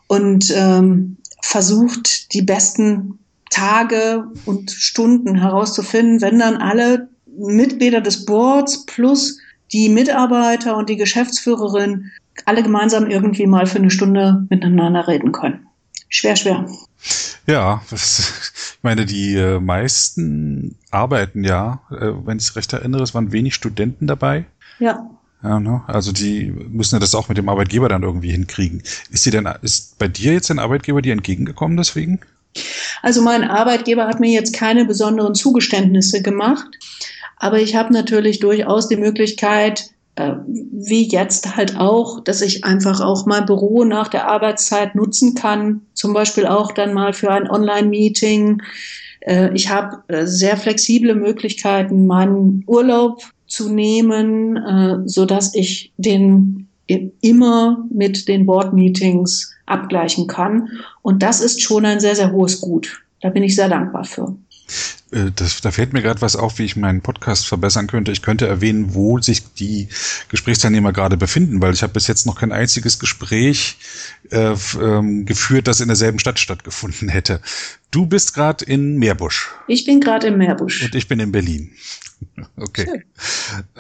S2: und ähm, versucht, die besten Tage und Stunden herauszufinden, wenn dann alle Mitglieder des Boards plus die Mitarbeiter und die Geschäftsführerin alle gemeinsam irgendwie mal für eine Stunde miteinander reden können. Schwer, schwer.
S1: Ja, das, meine, die äh, meisten arbeiten ja, äh, wenn ich es recht erinnere, es waren wenig Studenten dabei.
S2: Ja.
S1: Ja, ne? Also die müssen ja das auch mit dem Arbeitgeber dann irgendwie hinkriegen. Ist dir denn, ist bei dir jetzt ein Arbeitgeber dir entgegengekommen deswegen?
S2: Also mein Arbeitgeber hat mir jetzt keine besonderen Zugeständnisse gemacht, aber ich habe natürlich durchaus die Möglichkeit, wie jetzt halt auch, dass ich einfach auch mein Büro nach der Arbeitszeit nutzen kann, zum Beispiel auch dann mal für ein Online-Meeting. Äh, ich habe äh, sehr flexible Möglichkeiten, meinen Urlaub zu nehmen, äh, so dass ich den immer mit den Board-Meetings abgleichen kann. Und das ist schon ein sehr, sehr hohes Gut. Da bin ich sehr dankbar für.
S1: Äh, das, da fällt mir gerade was auf, wie ich meinen Podcast verbessern könnte. Ich könnte erwähnen, wo sich die Gesprächsteilnehmer gerade befinden, weil ich habe bis jetzt noch kein einziges Gespräch äh, ähm, geführt, das in derselben Stadt stattgefunden hätte. Du bist gerade in Meerbusch.
S2: Ich bin gerade in Meerbusch.
S1: Und ich bin in Berlin. okay.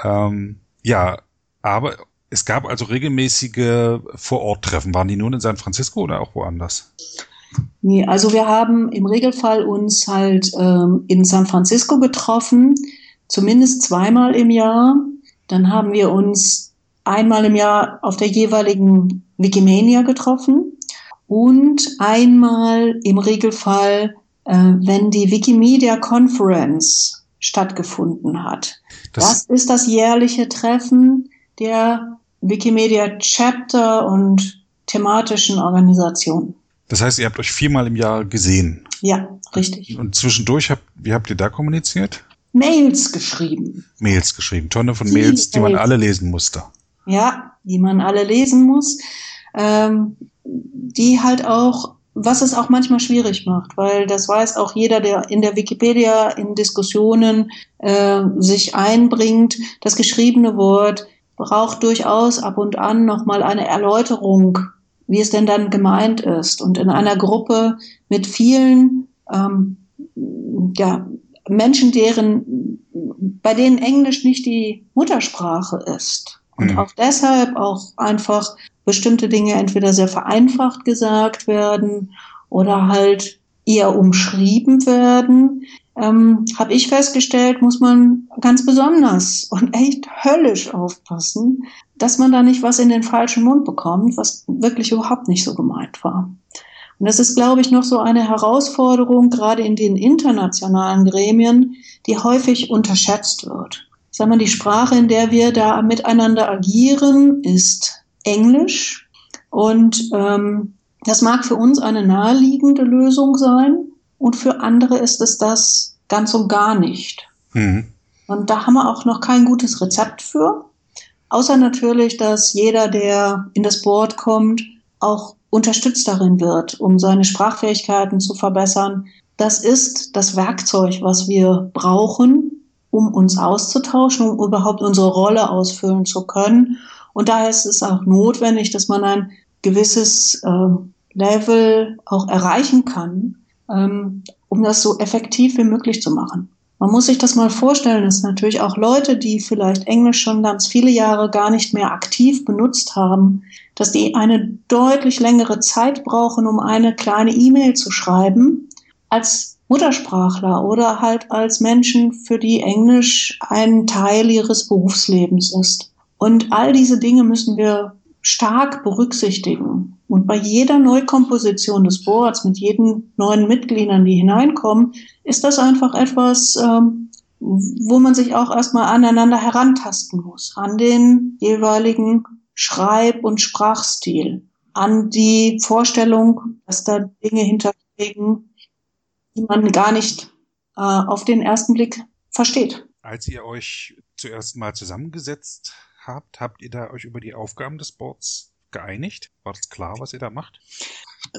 S1: Ähm, ja, aber es gab also regelmäßige Vor-Ort-Treffen. Waren die nun in San Francisco oder auch woanders?
S2: Nee, also wir haben im Regelfall uns halt ähm, in San Francisco getroffen, zumindest zweimal im Jahr. Dann haben wir uns einmal im Jahr auf der jeweiligen Wikimania getroffen und einmal im Regelfall, äh, wenn die Wikimedia Conference stattgefunden hat. Das, das ist das jährliche Treffen der Wikimedia Chapter und thematischen Organisationen.
S1: Das heißt, ihr habt euch viermal im Jahr gesehen.
S2: Ja, richtig.
S1: Und zwischendurch, habt, wie habt ihr da kommuniziert?
S2: Mails geschrieben.
S1: Mails geschrieben, Tonne von Mails, die man alle lesen musste.
S2: Ja, die man alle lesen muss. Ähm, die halt auch, was es auch manchmal schwierig macht, weil das weiß auch jeder, der in der Wikipedia in Diskussionen äh, sich einbringt. Das geschriebene Wort braucht durchaus ab und an nochmal eine Erläuterung, wie es denn dann gemeint ist. Und in einer Gruppe mit vielen ähm, ja, Menschen, deren, bei denen Englisch nicht die Muttersprache ist. Und mhm. auch deshalb auch einfach bestimmte Dinge entweder sehr vereinfacht gesagt werden oder halt eher umschrieben werden, ähm, habe ich festgestellt, muss man ganz besonders und echt höllisch aufpassen, dass man da nicht was in den falschen Mund bekommt, was wirklich überhaupt nicht so gemeint war. Und das ist, glaube ich, noch so eine Herausforderung, gerade in den internationalen Gremien, die häufig unterschätzt wird. Ich sag mal, die Sprache, in der wir da miteinander agieren, ist Englisch. Und ähm, das mag für uns eine naheliegende Lösung sein und für andere ist es das ganz und gar nicht. Mhm. Und da haben wir auch noch kein gutes Rezept für. Außer natürlich, dass jeder, der in das Board kommt, auch unterstützt darin wird, um seine Sprachfähigkeiten zu verbessern. Das ist das Werkzeug, was wir brauchen, um uns auszutauschen, um überhaupt unsere Rolle ausfüllen zu können und daher ist es auch notwendig, dass man ein gewisses äh, Level auch erreichen kann, ähm, um das so effektiv wie möglich zu machen. Man muss sich das mal vorstellen, dass natürlich auch Leute, die vielleicht Englisch schon ganz viele Jahre gar nicht mehr aktiv benutzt haben, dass die eine deutlich längere Zeit brauchen, um eine kleine E-Mail zu schreiben, als Muttersprachler oder halt als Menschen, für die Englisch ein Teil ihres Berufslebens ist. Und all diese Dinge müssen wir stark berücksichtigen. Und bei jeder Neukomposition des Boards, mit jeden neuen Mitgliedern, die hineinkommen, ist das einfach etwas, ähm, wo man sich auch erstmal aneinander herantasten muss, an den jeweiligen Schreib- und Sprachstil, an die Vorstellung, dass da Dinge hinterstecken, die man gar nicht äh, auf den ersten Blick versteht.
S1: Als ihr euch zuerst mal zusammengesetzt habt, habt ihr da euch über die Aufgaben des Boards geeinigt? War das klar, was ihr da macht?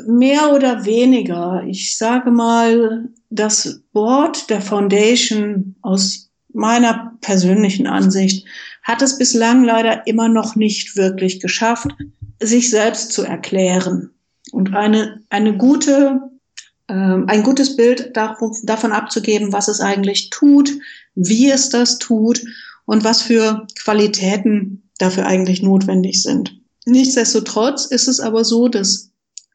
S2: Mehr oder weniger. Ich sage mal, das Board der Foundation aus meiner persönlichen Ansicht hat es bislang leider immer noch nicht wirklich geschafft, sich selbst zu erklären und eine, eine gute, äh, ein gutes Bild davon abzugeben, was es eigentlich tut, wie es das tut und was für Qualitäten dafür eigentlich notwendig sind. Nichtsdestotrotz ist es aber so, dass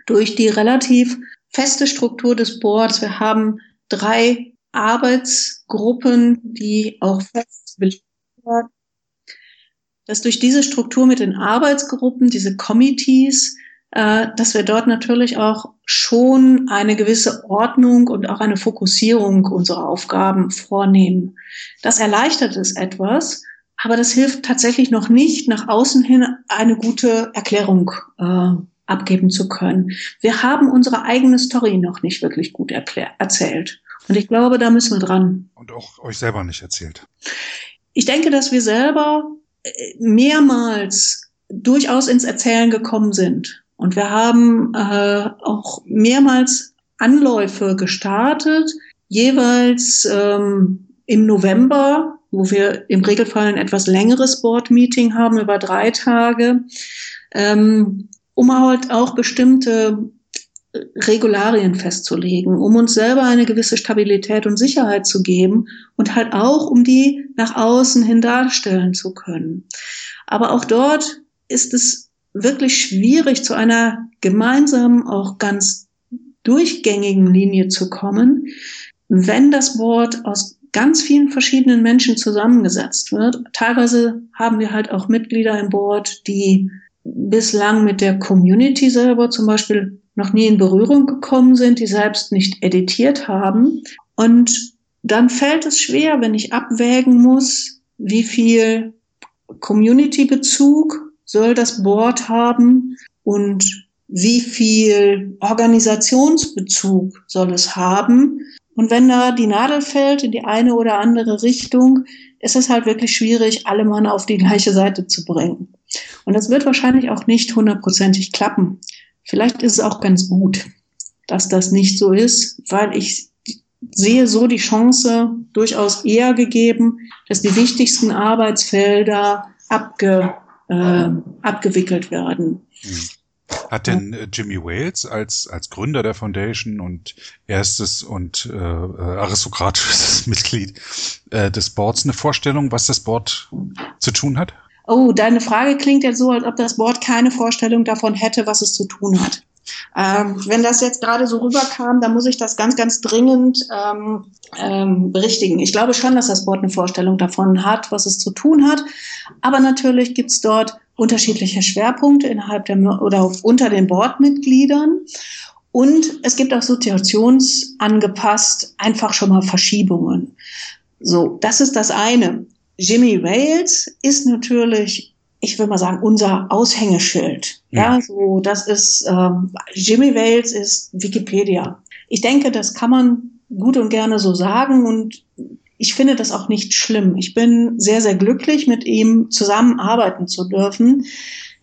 S2: durch die relativ feste Struktur des Boards, wir haben drei Arbeitsgruppen, die auch fest werden, dass durch diese Struktur mit den Arbeitsgruppen, diese Committees, äh, dass wir dort natürlich auch schon eine gewisse Ordnung und auch eine Fokussierung unserer Aufgaben vornehmen. Das erleichtert es etwas, aber das hilft tatsächlich noch nicht, nach außen hin eine gute Erklärung äh, abgeben zu können. Wir haben unsere eigene Story noch nicht wirklich gut erzählt. Und ich glaube, da müssen wir dran.
S1: Und auch euch selber nicht erzählt.
S2: Ich denke, dass wir selber äh, mehrmals durchaus ins Erzählen gekommen sind. Und wir haben äh, auch mehrmals Anläufe gestartet, jeweils ähm, im November, wo wir im Regelfall ein etwas längeres Board-Meeting haben über drei Tage, ähm, um halt auch bestimmte Regularien festzulegen, um uns selber eine gewisse Stabilität und Sicherheit zu geben und halt auch, um die nach außen hin darstellen zu können. Aber auch dort ist es wirklich schwierig, zu einer gemeinsamen, auch ganz durchgängigen Linie zu kommen, wenn das Board aus ganz vielen verschiedenen Menschen zusammengesetzt wird. Teilweise haben wir halt auch Mitglieder im Board, die bislang mit der Community selber zum Beispiel noch nie in Berührung gekommen sind, die selbst nicht editiert haben. Und dann fällt es schwer, wenn ich abwägen muss, wie viel Community-Bezug soll das Board haben und wie viel Organisationsbezug soll es haben. Und wenn da die Nadel fällt in die eine oder andere Richtung, ist es halt wirklich schwierig, alle Mann auf die gleiche Seite zu bringen. Und das wird wahrscheinlich auch nicht hundertprozentig klappen. Vielleicht ist es auch ganz gut, dass das nicht so ist, weil ich sehe so die Chance durchaus eher gegeben, dass die wichtigsten Arbeitsfelder abge, äh, abgewickelt werden.
S1: Mhm. Hat denn äh, Jimmy Wales als, als Gründer der Foundation und erstes und äh, aristokratisches Mitglied äh, des Boards eine Vorstellung, was das Board zu tun hat?
S2: Oh, deine Frage klingt jetzt so, als ob das Board keine Vorstellung davon hätte, was es zu tun hat. Ähm, wenn das jetzt gerade so rüberkam, dann muss ich das ganz, ganz dringend ähm, ähm, berichtigen. Ich glaube schon, dass das Board eine Vorstellung davon hat, was es zu tun hat. Aber natürlich gibt es dort unterschiedliche Schwerpunkte innerhalb der oder unter den Boardmitgliedern. Und es gibt auch situationsangepasst einfach schon mal Verschiebungen. So, das ist das eine. Jimmy Wales ist natürlich, ich würde mal sagen, unser Aushängeschild. Ja, ja so, das ist, ähm, Jimmy Wales ist Wikipedia. Ich denke, das kann man gut und gerne so sagen und ich finde das auch nicht schlimm. Ich bin sehr, sehr glücklich, mit ihm zusammenarbeiten zu dürfen.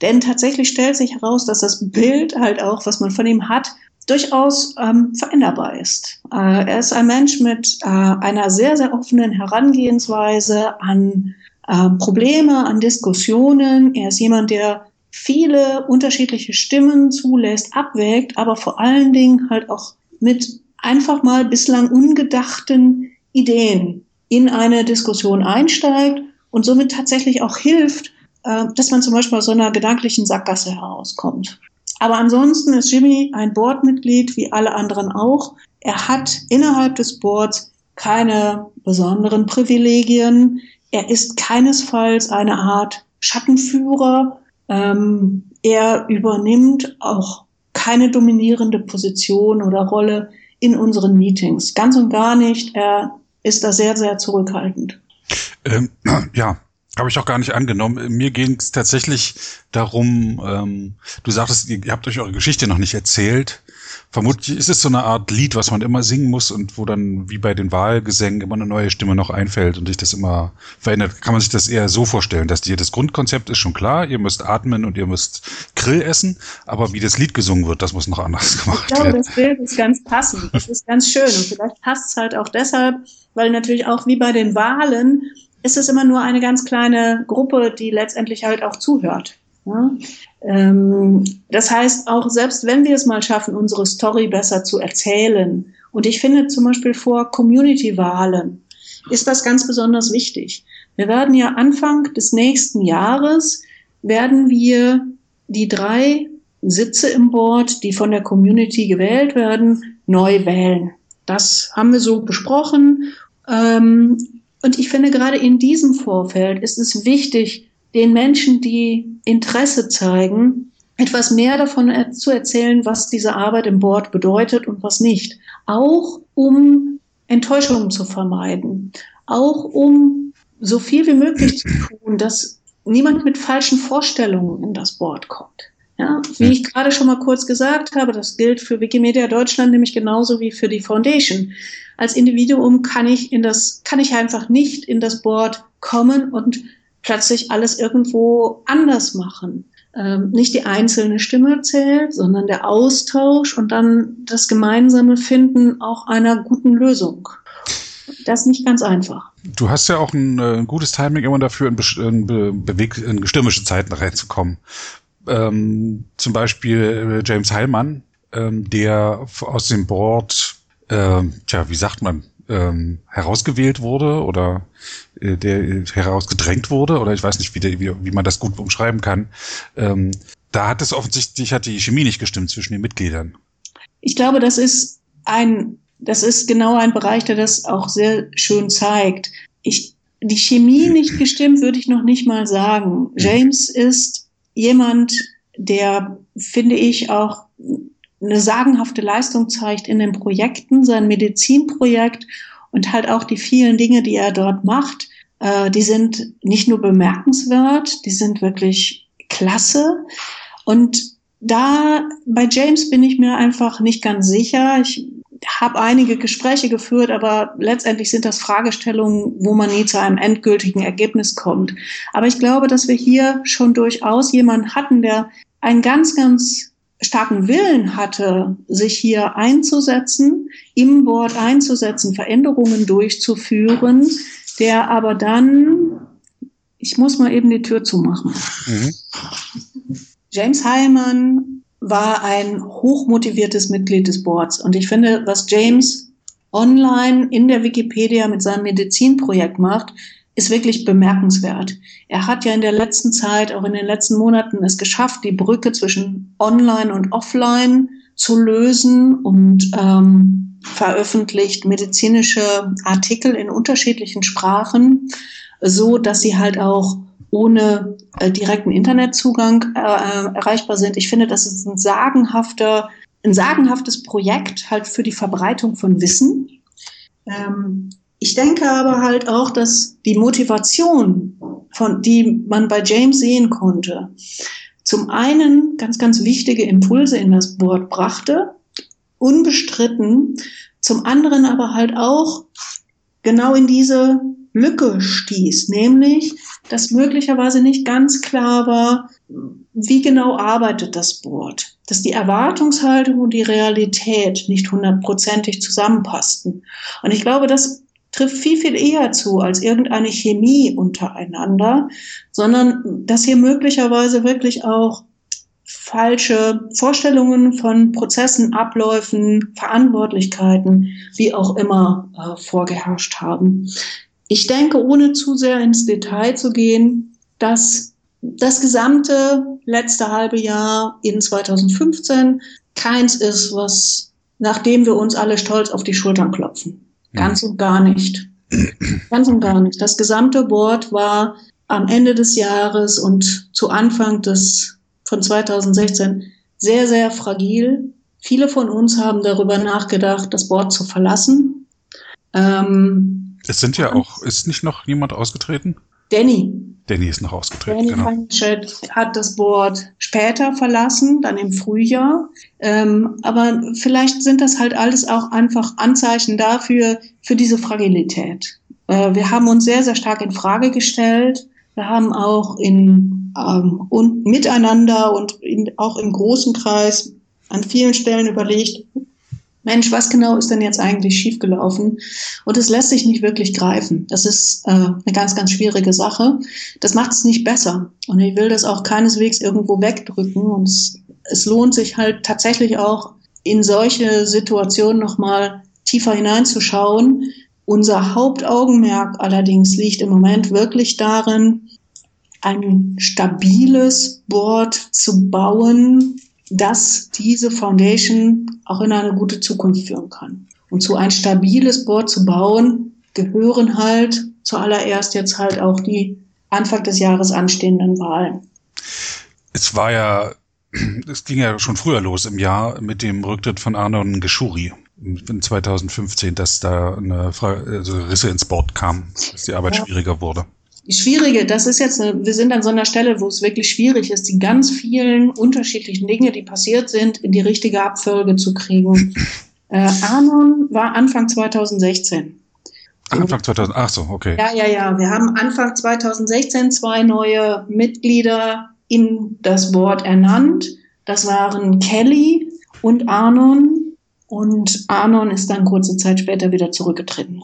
S2: Denn tatsächlich stellt sich heraus, dass das Bild halt auch, was man von ihm hat, durchaus ähm, veränderbar ist. Äh, er ist ein Mensch mit äh, einer sehr, sehr offenen Herangehensweise an äh, Probleme, an Diskussionen. Er ist jemand, der viele unterschiedliche Stimmen zulässt, abwägt, aber vor allen Dingen halt auch mit einfach mal bislang ungedachten Ideen in eine Diskussion einsteigt und somit tatsächlich auch hilft, äh, dass man zum Beispiel aus so einer gedanklichen Sackgasse herauskommt. Aber ansonsten ist Jimmy ein Boardmitglied wie alle anderen auch. Er hat innerhalb des Boards keine besonderen Privilegien. Er ist keinesfalls eine Art Schattenführer. Ähm, er übernimmt auch keine dominierende Position oder Rolle in unseren Meetings. Ganz und gar nicht. Er ist da sehr, sehr zurückhaltend.
S1: Ähm, ja, habe ich auch gar nicht angenommen. Mir ging es tatsächlich darum, ähm, du sagtest, ihr, ihr habt euch eure Geschichte noch nicht erzählt. Vermutlich ist es so eine Art Lied, was man immer singen muss und wo dann wie bei den Wahlgesängen immer eine neue Stimme noch einfällt und sich das immer verändert. Kann man sich das eher so vorstellen, dass dir das Grundkonzept ist schon klar, ihr müsst atmen und ihr müsst Grill essen, aber wie das Lied gesungen wird, das muss noch anders gemacht werden. Ich
S2: glaube, das Bild ist ganz passend. Das ist ganz schön und vielleicht passt es halt auch deshalb, weil natürlich auch wie bei den Wahlen ist es immer nur eine ganz kleine Gruppe, die letztendlich halt auch zuhört. Ja? Ähm, das heißt, auch selbst wenn wir es mal schaffen, unsere Story besser zu erzählen, und ich finde zum Beispiel vor Community-Wahlen ist das ganz besonders wichtig. Wir werden ja Anfang des nächsten Jahres werden wir die drei Sitze im Board, die von der Community gewählt werden, neu wählen. Das haben wir so besprochen ähm, und ich finde, gerade in diesem Vorfeld ist es wichtig, den Menschen, die Interesse zeigen, etwas mehr davon zu erzählen, was diese Arbeit im Board bedeutet und was nicht. Auch um Enttäuschungen zu vermeiden. Auch um so viel wie möglich zu tun, dass niemand mit falschen Vorstellungen in das Board kommt. Ja, wie ich gerade schon mal kurz gesagt habe, das gilt für Wikimedia Deutschland nämlich genauso wie für die Foundation. Als Individuum kann ich in das, kann ich einfach nicht in das Board kommen und plötzlich alles irgendwo anders machen. Ähm, nicht die einzelne Stimme zählt, sondern der Austausch und dann das gemeinsame Finden auch einer guten Lösung. Das ist nicht ganz einfach.
S1: Du hast ja auch ein, äh, ein gutes Timing immer dafür, in, in, be bewegt, in stürmische Zeiten reinzukommen. Ähm, zum Beispiel äh, James Heilmann, ähm, der aus dem Board ähm, tja, wie sagt man, ähm, herausgewählt wurde oder der herausgedrängt wurde oder ich weiß nicht, wie, der, wie, wie man das gut umschreiben kann. Ähm, da hat es offensichtlich hat die Chemie nicht gestimmt zwischen den Mitgliedern.
S2: Ich glaube, das ist ein, das ist genau ein Bereich, der das auch sehr schön zeigt. Ich, die Chemie nicht gestimmt, würde ich noch nicht mal sagen. James ist jemand, der, finde ich, auch eine sagenhafte Leistung zeigt in den Projekten, sein Medizinprojekt und halt auch die vielen Dinge, die er dort macht, äh, die sind nicht nur bemerkenswert, die sind wirklich klasse. Und da bei James bin ich mir einfach nicht ganz sicher. Ich habe einige Gespräche geführt, aber letztendlich sind das Fragestellungen, wo man nie zu einem endgültigen Ergebnis kommt. Aber ich glaube, dass wir hier schon durchaus jemanden hatten, der einen ganz, ganz starken Willen hatte, sich hier einzusetzen, im Board einzusetzen, Veränderungen durchzuführen, der aber dann, ich muss mal eben die Tür zumachen. Mhm. James Heimann war ein hochmotiviertes Mitglied des Boards. Und ich finde, was James online in der Wikipedia mit seinem Medizinprojekt macht, ist wirklich bemerkenswert. Er hat ja in der letzten Zeit, auch in den letzten Monaten, es geschafft, die Brücke zwischen Online und Offline zu lösen und ähm, veröffentlicht medizinische Artikel in unterschiedlichen Sprachen, so dass sie halt auch ohne äh, direkten Internetzugang äh, äh, erreichbar sind. Ich finde, das ist ein sagenhafter, ein sagenhaftes Projekt halt für die Verbreitung von Wissen. Ähm, ich denke aber halt auch, dass die Motivation, von die man bei James sehen konnte, zum einen ganz, ganz wichtige Impulse in das Board brachte, unbestritten, zum anderen aber halt auch genau in diese Lücke stieß, nämlich, dass möglicherweise nicht ganz klar war, wie genau arbeitet das Board, dass die Erwartungshaltung und die Realität nicht hundertprozentig zusammenpassten. Und ich glaube, das trifft viel, viel eher zu als irgendeine Chemie untereinander, sondern dass hier möglicherweise wirklich auch falsche Vorstellungen von Prozessen, Abläufen, Verantwortlichkeiten, wie auch immer, äh, vorgeherrscht haben. Ich denke, ohne zu sehr ins Detail zu gehen, dass das gesamte letzte halbe Jahr in 2015 keins ist, was, nachdem wir uns alle stolz auf die Schultern klopfen. Ganz und gar nicht. Ganz und gar nicht. Das gesamte Board war am Ende des Jahres und zu Anfang des, von 2016 sehr, sehr fragil. Viele von uns haben darüber nachgedacht, das Board zu verlassen.
S1: Ähm, es sind ja auch, ist nicht noch jemand ausgetreten?
S2: Danny.
S1: Danny ist noch ausgetreten.
S2: Danny genau. hat das Board später verlassen, dann im Frühjahr. Ähm, aber vielleicht sind das halt alles auch einfach Anzeichen dafür, für diese Fragilität. Äh, wir haben uns sehr, sehr stark in Frage gestellt. Wir haben auch in, ähm, und miteinander und in, auch im großen Kreis an vielen Stellen überlegt, Mensch, was genau ist denn jetzt eigentlich schiefgelaufen? Und es lässt sich nicht wirklich greifen. Das ist äh, eine ganz, ganz schwierige Sache. Das macht es nicht besser. Und ich will das auch keineswegs irgendwo wegdrücken. Und es, es lohnt sich halt tatsächlich auch in solche Situationen nochmal tiefer hineinzuschauen. Unser Hauptaugenmerk allerdings liegt im Moment wirklich darin, ein stabiles Board zu bauen, dass diese Foundation auch in eine gute Zukunft führen kann. Und so ein stabiles Board zu bauen, gehören halt zuallererst jetzt halt auch die Anfang des Jahres anstehenden Wahlen.
S1: Es war ja, es ging ja schon früher los im Jahr mit dem Rücktritt von Arnon Geschuri in 2015, dass da eine also Risse ins Board kam, dass die Arbeit ja. schwieriger wurde.
S2: Schwierige, das ist jetzt, eine, wir sind an so einer Stelle, wo es wirklich schwierig ist, die ganz vielen unterschiedlichen Dinge, die passiert sind, in die richtige Abfolge zu kriegen. Äh, Arnon war Anfang 2016.
S1: Anfang 2000, ach so, okay.
S2: Ja, ja, ja. Wir haben Anfang 2016 zwei neue Mitglieder in das Board ernannt. Das waren Kelly und Arnon. Und Arnon ist dann kurze Zeit später wieder zurückgetreten.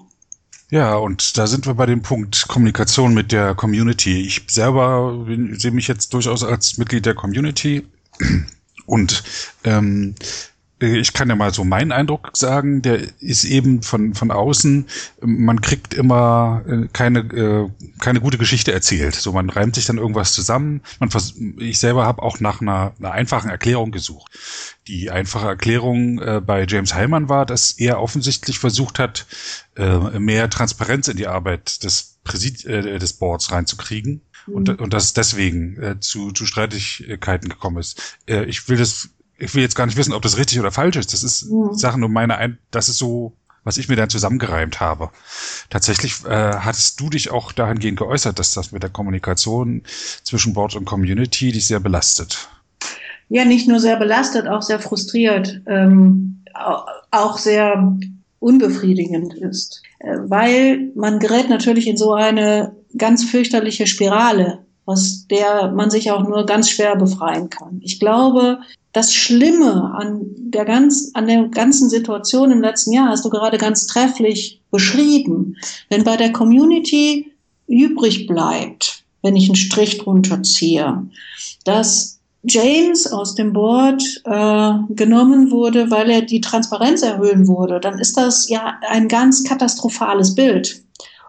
S1: Ja, und da sind wir bei dem Punkt Kommunikation mit der Community. Ich selber sehe mich jetzt durchaus als Mitglied der Community und ähm, äh, ich kann ja mal so meinen Eindruck sagen, der ist eben von, von außen, man kriegt immer äh, keine, äh, keine gute Geschichte erzählt. So, man reimt sich dann irgendwas zusammen. Man vers ich selber habe auch nach einer, einer einfachen Erklärung gesucht. Die einfache Erklärung äh, bei James Heilmann war, dass er offensichtlich versucht hat, äh, mehr Transparenz in die Arbeit des Präsid äh, des Boards reinzukriegen. Mhm. Und, und dass es deswegen äh, zu, zu Streitigkeiten gekommen ist. Äh, ich will das ich will jetzt gar nicht wissen, ob das richtig oder falsch ist. Das ist mhm. Sachen nur meine, Ein das ist so, was ich mir dann zusammengereimt habe. Tatsächlich äh, hattest du dich auch dahingehend geäußert, dass das mit der Kommunikation zwischen Board und Community dich sehr belastet.
S2: ja nicht nur sehr belastet, auch sehr frustriert, ähm, auch sehr unbefriedigend ist, äh, weil man gerät natürlich in so eine ganz fürchterliche Spirale, aus der man sich auch nur ganz schwer befreien kann. Ich glaube, das Schlimme an der, ganz, an der ganzen Situation im letzten Jahr hast du gerade ganz trefflich beschrieben. Wenn bei der Community übrig bleibt, wenn ich einen Strich drunter ziehe, dass James aus dem Board äh, genommen wurde, weil er die Transparenz erhöhen wurde, dann ist das ja ein ganz katastrophales Bild.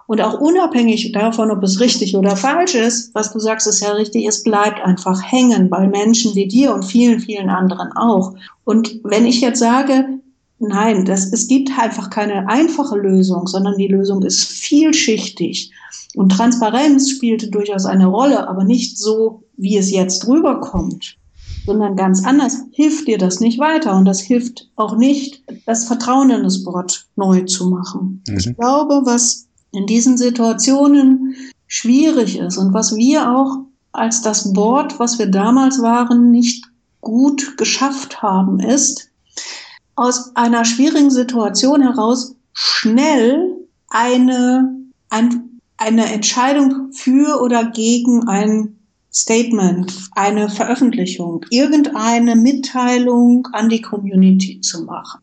S2: Und auch unabhängig davon, ob es richtig oder falsch ist, was du sagst, ist ja richtig, es bleibt einfach hängen bei Menschen wie dir und vielen, vielen anderen auch. Und wenn ich jetzt sage, nein, das, es gibt einfach keine einfache Lösung, sondern die Lösung ist vielschichtig. Und Transparenz spielte durchaus eine Rolle, aber nicht so, wie es jetzt rüberkommt, sondern ganz anders hilft dir das nicht weiter. Und das hilft auch nicht, das Vertrauen in das Board neu zu machen. Mhm. Ich glaube, was in diesen Situationen schwierig ist und was wir auch als das Board, was wir damals waren, nicht gut geschafft haben, ist, aus einer schwierigen Situation heraus schnell eine, ein eine Entscheidung für oder gegen ein Statement, eine Veröffentlichung, irgendeine Mitteilung an die Community zu machen.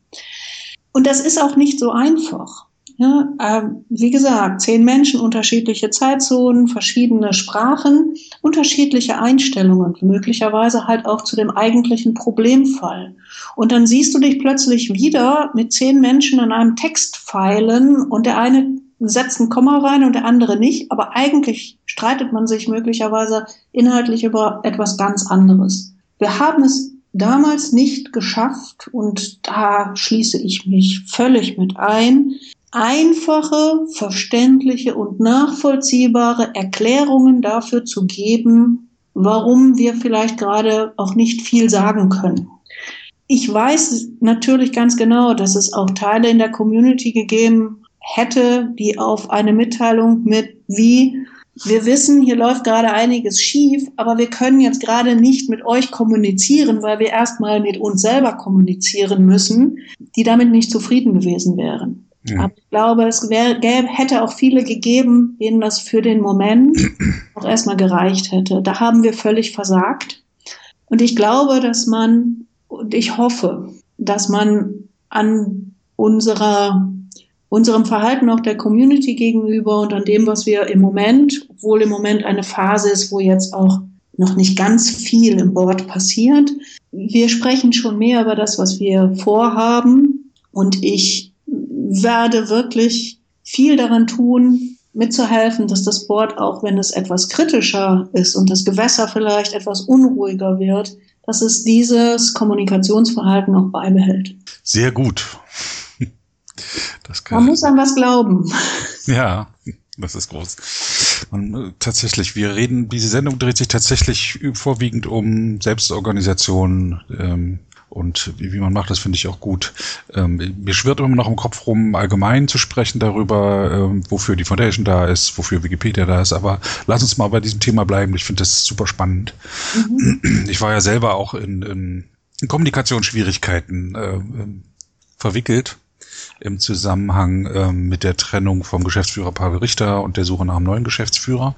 S2: Und das ist auch nicht so einfach. Ja, äh, wie gesagt, zehn Menschen, unterschiedliche Zeitzonen, verschiedene Sprachen, unterschiedliche Einstellungen, möglicherweise halt auch zu dem eigentlichen Problemfall. Und dann siehst du dich plötzlich wieder mit zehn Menschen an einem Text feilen und der eine setzt ein Komma rein und der andere nicht, aber eigentlich streitet man sich möglicherweise inhaltlich über etwas ganz anderes. Wir haben es damals nicht geschafft und da schließe ich mich völlig mit ein, einfache, verständliche und nachvollziehbare Erklärungen dafür zu geben, warum wir vielleicht gerade auch nicht viel sagen können. Ich weiß natürlich ganz genau, dass es auch Teile in der Community gegeben hätte, die auf eine Mitteilung mit wie wir wissen, hier läuft gerade einiges schief, aber wir können jetzt gerade nicht mit euch kommunizieren, weil wir erstmal mit uns selber kommunizieren müssen, die damit nicht zufrieden gewesen wären. Ja. Aber ich glaube, es wär, gäbe, hätte auch viele gegeben, denen das für den Moment auch erstmal gereicht hätte. Da haben wir völlig versagt. Und ich glaube, dass man, und ich hoffe, dass man an unserer unserem Verhalten auch der Community gegenüber und an dem, was wir im Moment, obwohl im Moment eine Phase ist, wo jetzt auch noch nicht ganz viel im Board passiert. Wir sprechen schon mehr über das, was wir vorhaben und ich werde wirklich viel daran tun, mitzuhelfen, dass das Board, auch wenn es etwas kritischer ist und das Gewässer vielleicht etwas unruhiger wird, dass es dieses Kommunikationsverhalten auch beibehält.
S1: Sehr gut.
S2: Man muss an was glauben.
S1: Ja, das ist groß. Und äh, tatsächlich, wir reden, diese Sendung dreht sich tatsächlich vorwiegend um Selbstorganisation ähm, und wie, wie man macht, das finde ich auch gut. Ähm, mir schwirrt immer noch im Kopf rum, allgemein zu sprechen darüber, ähm, wofür die Foundation da ist, wofür Wikipedia da ist. Aber lass uns mal bei diesem Thema bleiben. Ich finde das super spannend. Mhm. Ich war ja selber auch in, in, Kommunikationsschwierigkeiten äh, verwickelt im Zusammenhang ähm, mit der Trennung vom Geschäftsführer Pavel Richter und der Suche nach einem neuen Geschäftsführer.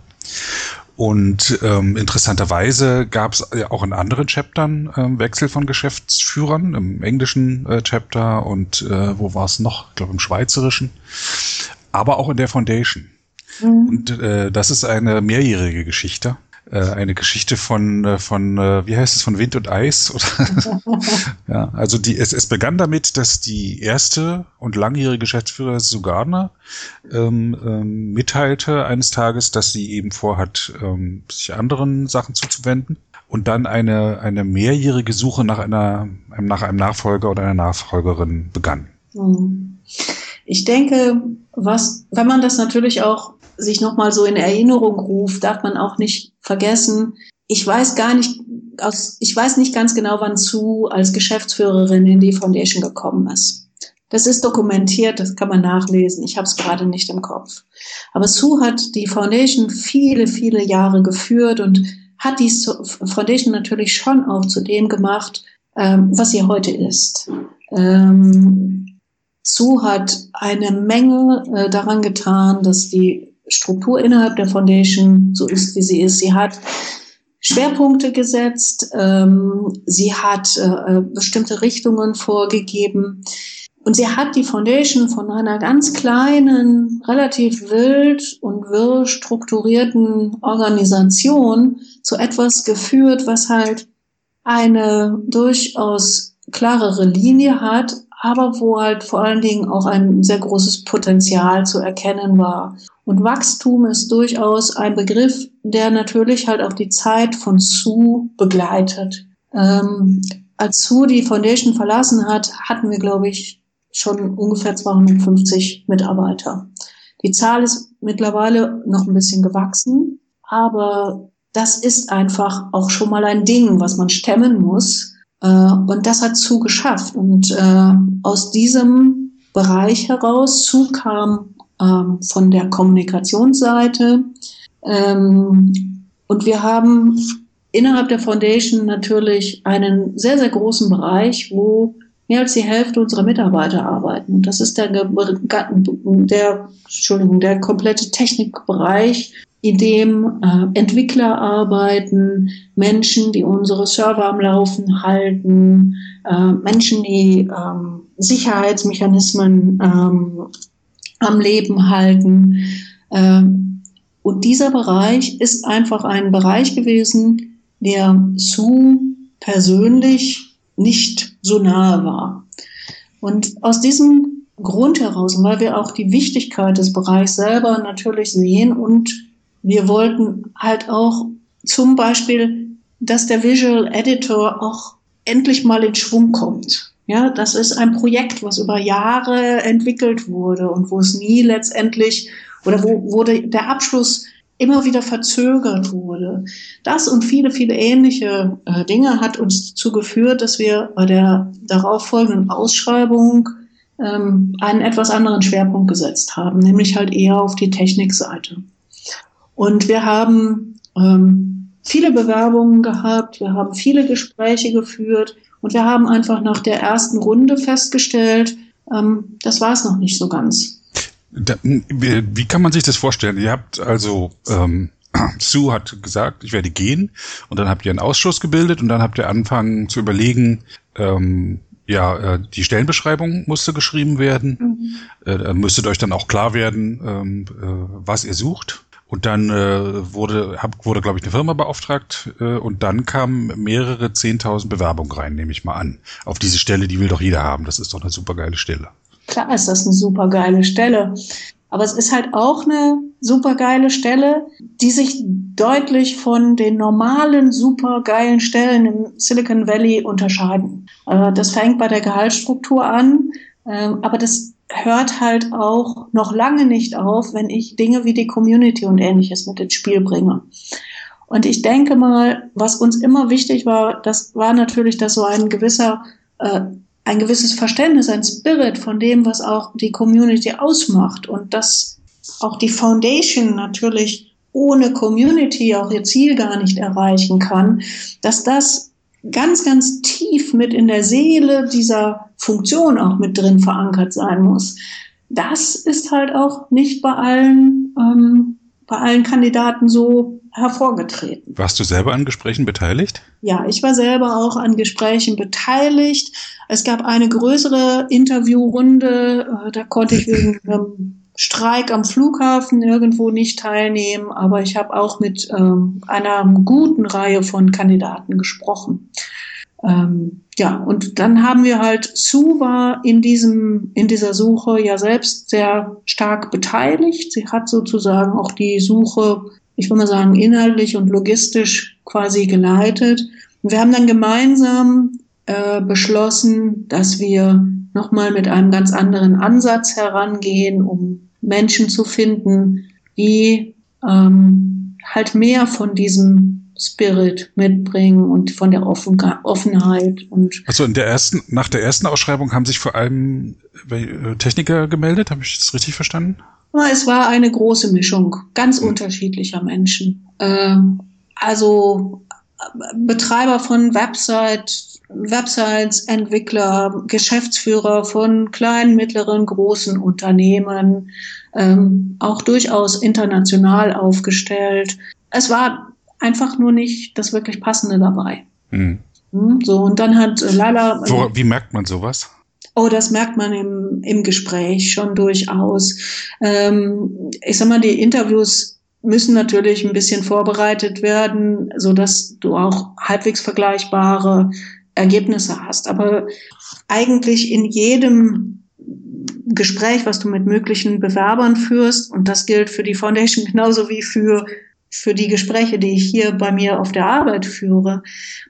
S1: Und ähm, interessanterweise gab es ja auch in anderen Chaptern ähm, Wechsel von Geschäftsführern, im englischen äh, Chapter und äh, wo war es noch? Ich glaube im schweizerischen, aber auch in der Foundation. Mhm. Und äh, das ist eine mehrjährige Geschichte äh, eine Geschichte von, äh, von äh, wie heißt es, von Wind und Eis? Oder? ja, also die, es, es begann damit, dass die erste und langjährige Geschäftsführerin Sugarna ähm, ähm, mitteilte eines Tages, dass sie eben vorhat, ähm, sich anderen Sachen zuzuwenden und dann eine, eine mehrjährige Suche nach einer, nach einem Nachfolger oder einer Nachfolgerin begann.
S2: Hm. Ich denke, was, wenn man das natürlich auch sich nochmal so in Erinnerung ruft, darf man auch nicht vergessen. Ich weiß gar nicht, aus, ich weiß nicht ganz genau, wann Sue als Geschäftsführerin in die Foundation gekommen ist. Das ist dokumentiert, das kann man nachlesen. Ich habe es gerade nicht im Kopf. Aber Sue hat die Foundation viele, viele Jahre geführt und hat die Foundation natürlich schon auch zu dem gemacht, ähm, was sie heute ist. Ähm, Sue hat eine Menge äh, daran getan, dass die Struktur innerhalb der Foundation so ist, wie sie ist. Sie hat Schwerpunkte gesetzt, ähm, sie hat äh, bestimmte Richtungen vorgegeben und sie hat die Foundation von einer ganz kleinen, relativ wild und wirr strukturierten Organisation zu etwas geführt, was halt eine durchaus klarere Linie hat, aber wo halt vor allen Dingen auch ein sehr großes Potenzial zu erkennen war. Und Wachstum ist durchaus ein Begriff, der natürlich halt auch die Zeit von Sue begleitet. Ähm, als Sue die Foundation verlassen hat, hatten wir, glaube ich, schon ungefähr 250 Mitarbeiter. Die Zahl ist mittlerweile noch ein bisschen gewachsen, aber das ist einfach auch schon mal ein Ding, was man stemmen muss. Äh, und das hat Sue geschafft. Und äh, aus diesem Bereich heraus, Sue kam ähm, von der Kommunikationsseite. Ähm, und wir haben innerhalb der Foundation natürlich einen sehr, sehr großen Bereich, wo mehr als die Hälfte unserer Mitarbeiter arbeiten. Und das ist der, der, Entschuldigung, der komplette Technikbereich, in dem äh, Entwickler arbeiten, Menschen, die unsere Server am Laufen halten, äh, Menschen, die ähm, Sicherheitsmechanismen ähm, am Leben halten. Ähm, und dieser Bereich ist einfach ein Bereich gewesen, der zu persönlich nicht so nahe war. Und aus diesem Grund heraus, weil wir auch die Wichtigkeit des Bereichs selber natürlich sehen und wir wollten halt auch zum Beispiel, dass der Visual Editor auch endlich mal in Schwung kommt. Ja, das ist ein Projekt, was über Jahre entwickelt wurde und wo es nie letztendlich oder wo wurde der Abschluss immer wieder verzögert wurde. Das und viele, viele ähnliche äh, Dinge hat uns dazu geführt, dass wir bei der darauffolgenden Ausschreibung ähm, einen etwas anderen Schwerpunkt gesetzt haben, nämlich halt eher auf die Technikseite. Und wir haben ähm, viele Bewerbungen gehabt, wir haben viele Gespräche geführt und wir haben einfach nach der ersten Runde festgestellt, ähm, das war es noch nicht so ganz.
S1: Da, wie kann man sich das vorstellen? Ihr habt also ähm, Sue hat gesagt, ich werde gehen und dann habt ihr einen Ausschuss gebildet und dann habt ihr angefangen zu überlegen, ähm, ja, äh, die Stellenbeschreibung musste geschrieben werden. Mhm. Äh, müsstet euch dann auch klar werden, ähm, äh, was ihr sucht. Und dann äh, wurde, hab, wurde glaube ich, eine Firma beauftragt äh, und dann kamen mehrere Zehntausend Bewerbungen rein, nehme ich mal an. Auf diese Stelle, die will doch jeder haben. Das ist doch eine super geile Stelle.
S2: Klar ist das eine super geile Stelle. Aber es ist halt auch eine super geile Stelle, die sich deutlich von den normalen super geilen Stellen im Silicon Valley unterscheiden. Äh, das fängt bei der Gehaltsstruktur an, äh, aber das hört halt auch noch lange nicht auf, wenn ich Dinge wie die Community und ähnliches mit ins Spiel bringe. Und ich denke mal, was uns immer wichtig war, das war natürlich, dass so ein gewisser, äh, ein gewisses Verständnis, ein Spirit von dem, was auch die Community ausmacht und dass auch die Foundation natürlich ohne Community auch ihr Ziel gar nicht erreichen kann, dass das ganz, ganz tief mit in der Seele dieser Funktion auch mit drin verankert sein muss. Das ist halt auch nicht bei allen, ähm, bei allen Kandidaten so hervorgetreten.
S1: Warst du selber an Gesprächen beteiligt?
S2: Ja, ich war selber auch an Gesprächen beteiligt. Es gab eine größere Interviewrunde, äh, da konnte ich wegen ähm, Streik am Flughafen irgendwo nicht teilnehmen, aber ich habe auch mit ähm, einer guten Reihe von Kandidaten gesprochen. Ähm, ja, und dann haben wir halt, Sue war in diesem, in dieser Suche ja selbst sehr stark beteiligt. Sie hat sozusagen auch die Suche, ich würde mal sagen, inhaltlich und logistisch quasi geleitet. Wir haben dann gemeinsam äh, beschlossen, dass wir nochmal mit einem ganz anderen Ansatz herangehen, um Menschen zu finden, die ähm, halt mehr von diesem Spirit mitbringen und von der Offen Offenheit und
S1: also in der ersten nach der ersten Ausschreibung haben sich vor allem äh, Techniker gemeldet habe ich das richtig verstanden
S2: es war eine große Mischung ganz mhm. unterschiedlicher Menschen äh, also Betreiber von Website, Websites, Entwickler, Geschäftsführer von kleinen, mittleren, großen Unternehmen, ähm, auch durchaus international aufgestellt. Es war einfach nur nicht das wirklich Passende dabei. Mhm. So, und dann hat Lala.
S1: Wo, wie merkt man sowas?
S2: Oh, das merkt man im, im Gespräch schon durchaus. Ähm, ich sag mal, die Interviews müssen natürlich ein bisschen vorbereitet werden, so dass du auch halbwegs vergleichbare Ergebnisse hast. Aber eigentlich in jedem Gespräch, was du mit möglichen Bewerbern führst, und das gilt für die Foundation genauso wie für für die Gespräche, die ich hier bei mir auf der Arbeit führe,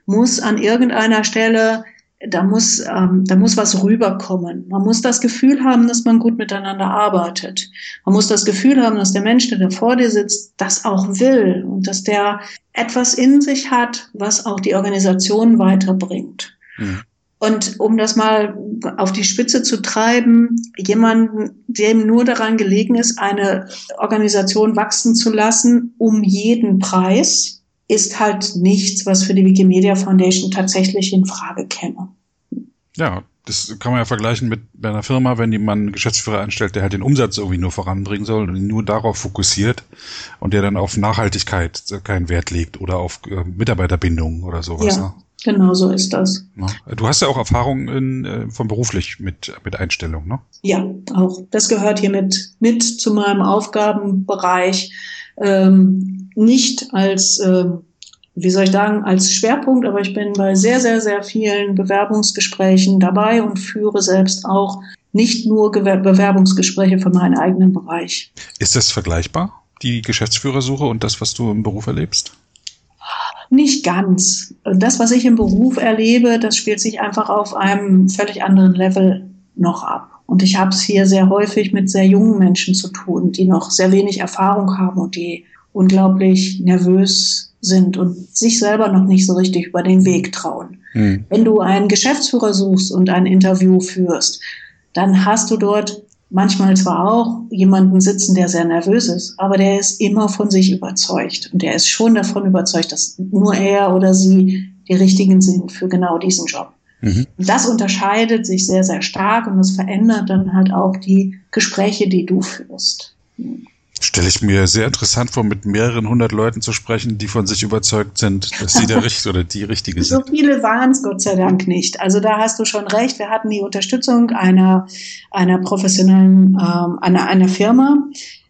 S2: muss an irgendeiner Stelle da muss, ähm, da muss was rüberkommen. Man muss das Gefühl haben, dass man gut miteinander arbeitet. Man muss das Gefühl haben, dass der Mensch, der da vor dir sitzt, das auch will und dass der etwas in sich hat, was auch die Organisation weiterbringt. Mhm. Und um das mal auf die Spitze zu treiben, jemanden, dem nur daran gelegen ist, eine Organisation wachsen zu lassen, um jeden Preis, ist halt nichts, was für die Wikimedia Foundation tatsächlich in Frage käme.
S1: Ja, das kann man ja vergleichen mit einer Firma, wenn jemand einen Geschäftsführer einstellt, der halt den Umsatz irgendwie nur voranbringen soll und ihn nur darauf fokussiert und der dann auf Nachhaltigkeit keinen Wert legt oder auf äh, Mitarbeiterbindung oder sowas.
S2: Ja. Ne? Genau so ist das.
S1: Du hast ja auch Erfahrung in, äh, von beruflich mit, mit Einstellung, ne?
S2: Ja, auch. Das gehört hier mit, mit zu meinem Aufgabenbereich. Ähm, nicht als, äh, wie soll ich sagen, als Schwerpunkt, aber ich bin bei sehr, sehr, sehr vielen Bewerbungsgesprächen dabei und führe selbst auch nicht nur Gewer Bewerbungsgespräche für meinen eigenen Bereich.
S1: Ist das vergleichbar, die Geschäftsführersuche und das, was du im Beruf erlebst?
S2: Nicht ganz. Das, was ich im Beruf erlebe, das spielt sich einfach auf einem völlig anderen Level noch ab. Und ich habe es hier sehr häufig mit sehr jungen Menschen zu tun, die noch sehr wenig Erfahrung haben und die unglaublich nervös sind und sich selber noch nicht so richtig über den Weg trauen. Hm. Wenn du einen Geschäftsführer suchst und ein Interview führst, dann hast du dort manchmal zwar auch jemanden sitzen, der sehr nervös ist, aber der ist immer von sich überzeugt und der ist schon davon überzeugt, dass nur er oder sie die richtigen sind für genau diesen Job. Mhm. Das unterscheidet sich sehr, sehr stark und das verändert dann halt auch die Gespräche, die du führst
S1: stelle ich mir sehr interessant vor, mit mehreren hundert Leuten zu sprechen, die von sich überzeugt sind, dass sie der Richtige oder die Richtige sind.
S2: So viele waren es Gott sei Dank nicht. Also da hast du schon recht. Wir hatten die Unterstützung einer, einer professionellen, ähm, einer, einer Firma,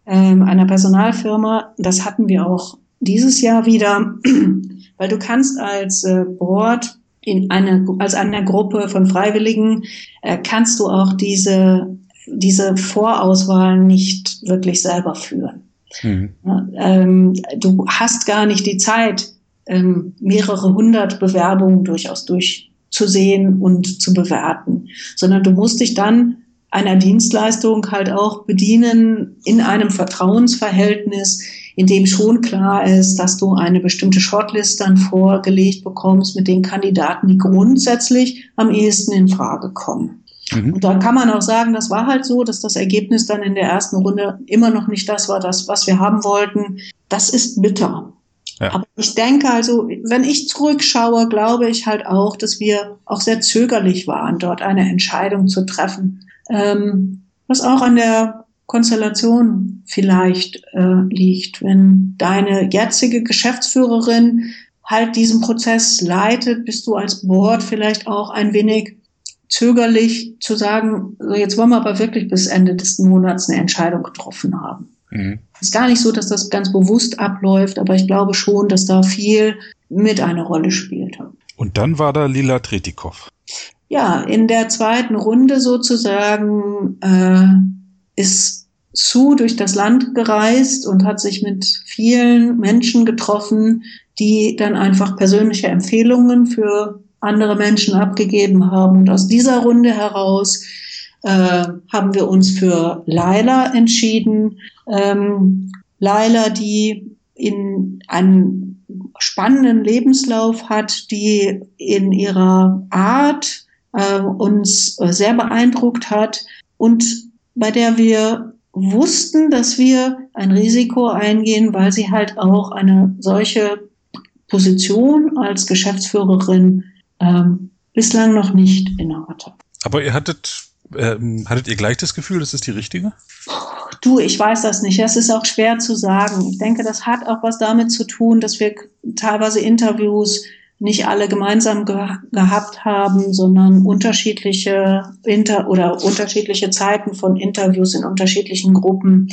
S2: ähm, einer Personalfirma. Das hatten wir auch dieses Jahr wieder, weil du kannst als äh, Board in einer, als einer Gruppe von Freiwilligen, äh, kannst du auch diese diese Vorauswahl nicht wirklich selber führen. Mhm. Ähm, du hast gar nicht die Zeit, ähm, mehrere hundert Bewerbungen durchaus durchzusehen und zu bewerten, sondern du musst dich dann einer Dienstleistung halt auch bedienen in einem Vertrauensverhältnis, in dem schon klar ist, dass du eine bestimmte Shortlist dann vorgelegt bekommst mit den Kandidaten, die grundsätzlich am ehesten in Frage kommen. Mhm. Und da kann man auch sagen, das war halt so, dass das Ergebnis dann in der ersten Runde immer noch nicht das war, das, was wir haben wollten. Das ist bitter. Ja. Aber ich denke also, wenn ich zurückschaue, glaube ich halt auch, dass wir auch sehr zögerlich waren, dort eine Entscheidung zu treffen. Ähm, was auch an der Konstellation vielleicht äh, liegt, wenn deine jetzige Geschäftsführerin halt diesen Prozess leitet, bist du als Board vielleicht auch ein wenig zögerlich zu sagen, jetzt wollen wir aber wirklich bis Ende des Monats eine Entscheidung getroffen haben. Mhm. Ist gar nicht so, dass das ganz bewusst abläuft, aber ich glaube schon, dass da viel mit eine Rolle spielt.
S1: Und dann war da Lila Tretikow.
S2: Ja, in der zweiten Runde sozusagen äh, ist Sue durch das Land gereist und hat sich mit vielen Menschen getroffen, die dann einfach persönliche Empfehlungen für andere Menschen abgegeben haben. Und aus dieser Runde heraus äh, haben wir uns für Laila entschieden. Ähm, Laila, die in einen spannenden Lebenslauf hat, die in ihrer Art äh, uns sehr beeindruckt hat und bei der wir wussten, dass wir ein Risiko eingehen, weil sie halt auch eine solche Position als Geschäftsführerin ähm, bislang noch nicht innehatte.
S1: Aber ihr hattet, ähm, hattet ihr gleich das Gefühl, das ist die richtige?
S2: Du, ich weiß das nicht. Das ist auch schwer zu sagen. Ich denke, das hat auch was damit zu tun, dass wir teilweise Interviews nicht alle gemeinsam ge gehabt haben, sondern unterschiedliche Inter oder unterschiedliche Zeiten von Interviews in unterschiedlichen Gruppen.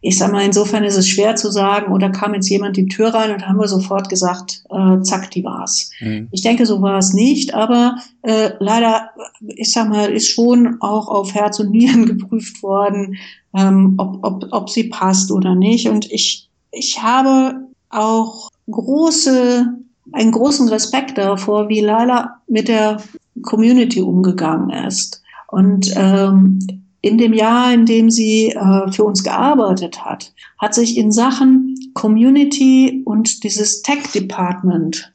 S2: Ich sag mal, insofern ist es schwer zu sagen, oder kam jetzt jemand die Tür rein und haben wir sofort gesagt, äh, zack, die war's. Mhm. Ich denke, so war es nicht, aber äh, leider, ich sag mal, ist schon auch auf Herz und Nieren geprüft worden, ähm, ob, ob, ob sie passt oder nicht. Und ich, ich habe auch große einen großen Respekt davor, wie Laila mit der Community umgegangen ist. Und ähm, in dem Jahr, in dem sie äh, für uns gearbeitet hat, hat sich in Sachen Community und dieses Tech Department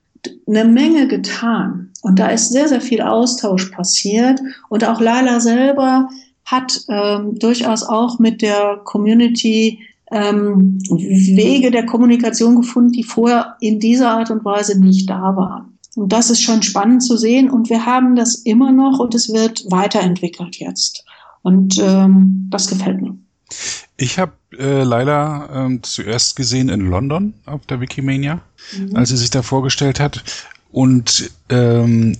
S2: eine Menge getan. Und da ist sehr, sehr viel Austausch passiert. Und auch Laila selber hat ähm, durchaus auch mit der Community ähm, Wege der Kommunikation gefunden, die vorher in dieser Art und Weise nicht da waren. Und das ist schon spannend zu sehen. Und wir haben das immer noch und es wird weiterentwickelt jetzt. Und ähm, das gefällt mir.
S1: Ich habe äh, leider ähm, zuerst gesehen in London auf der Wikimania, mhm. als sie sich da vorgestellt hat. Und ähm,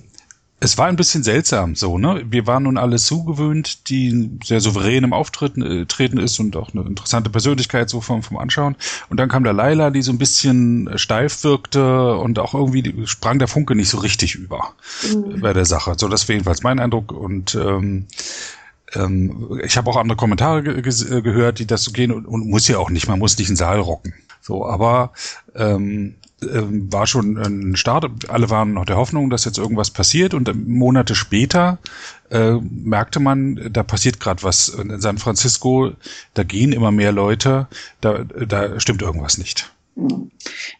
S1: es war ein bisschen seltsam so, ne? Wir waren nun alle zugewöhnt, die sehr souverän im Auftreten äh, treten ist und auch eine interessante Persönlichkeit so vom, vom Anschauen. Und dann kam der Laila, die so ein bisschen steif wirkte und auch irgendwie sprang der Funke nicht so richtig über mhm. bei der Sache. So, das war jedenfalls mein Eindruck. Und ähm, ähm, ich habe auch andere Kommentare ge ge gehört, die das so gehen und, und muss ja auch nicht, man muss nicht einen Saal rocken. So, aber ähm, ähm, war schon ein Start. Alle waren noch der Hoffnung, dass jetzt irgendwas passiert. Und Monate später äh, merkte man, da passiert gerade was in San Francisco. Da gehen immer mehr Leute. Da, da stimmt irgendwas nicht.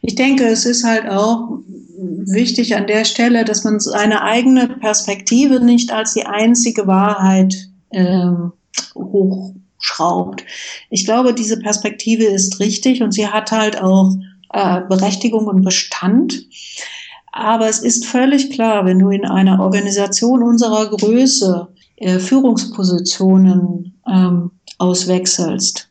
S2: Ich denke, es ist halt auch wichtig an der Stelle, dass man seine eigene Perspektive nicht als die einzige Wahrheit äh, hochschraubt. Ich glaube, diese Perspektive ist richtig und sie hat halt auch äh, Berechtigung und Bestand. Aber es ist völlig klar, wenn du in einer Organisation unserer Größe äh, Führungspositionen ähm, auswechselst,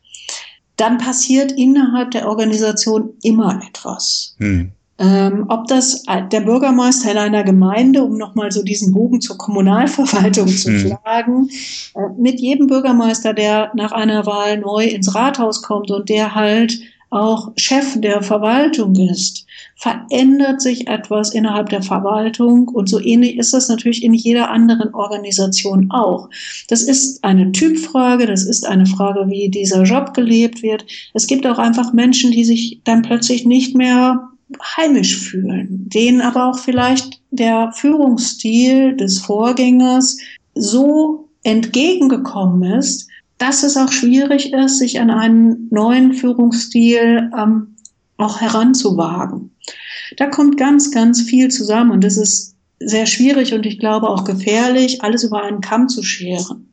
S2: dann passiert innerhalb der Organisation immer etwas. Hm. Ähm, ob das der Bürgermeister in einer Gemeinde, um nochmal so diesen Bogen zur Kommunalverwaltung zu hm. schlagen, äh, mit jedem Bürgermeister, der nach einer Wahl neu ins Rathaus kommt und der halt auch Chef der Verwaltung ist, verändert sich etwas innerhalb der Verwaltung und so ähnlich ist das natürlich in jeder anderen Organisation auch. Das ist eine Typfrage, das ist eine Frage, wie dieser Job gelebt wird. Es gibt auch einfach Menschen, die sich dann plötzlich nicht mehr heimisch fühlen, denen aber auch vielleicht der Führungsstil des Vorgängers so entgegengekommen ist, dass es auch schwierig ist, sich an einen neuen Führungsstil ähm, auch heranzuwagen. Da kommt ganz, ganz viel zusammen und es ist sehr schwierig und ich glaube auch gefährlich, alles über einen Kamm zu scheren.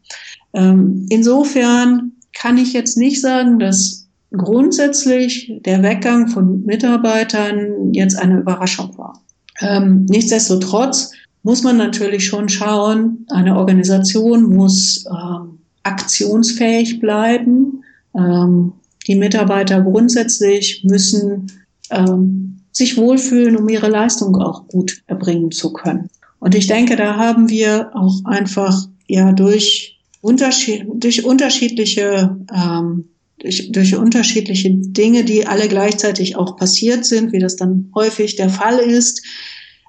S2: Ähm, insofern kann ich jetzt nicht sagen, dass grundsätzlich der Weggang von Mitarbeitern jetzt eine Überraschung war. Ähm, nichtsdestotrotz muss man natürlich schon schauen, eine Organisation muss ähm, aktionsfähig bleiben. Ähm, die Mitarbeiter grundsätzlich müssen ähm, sich wohlfühlen, um ihre Leistung auch gut erbringen zu können. Und ich denke, da haben wir auch einfach ja durch, Unterschied, durch unterschiedliche ähm, durch, durch unterschiedliche Dinge, die alle gleichzeitig auch passiert sind, wie das dann häufig der Fall ist,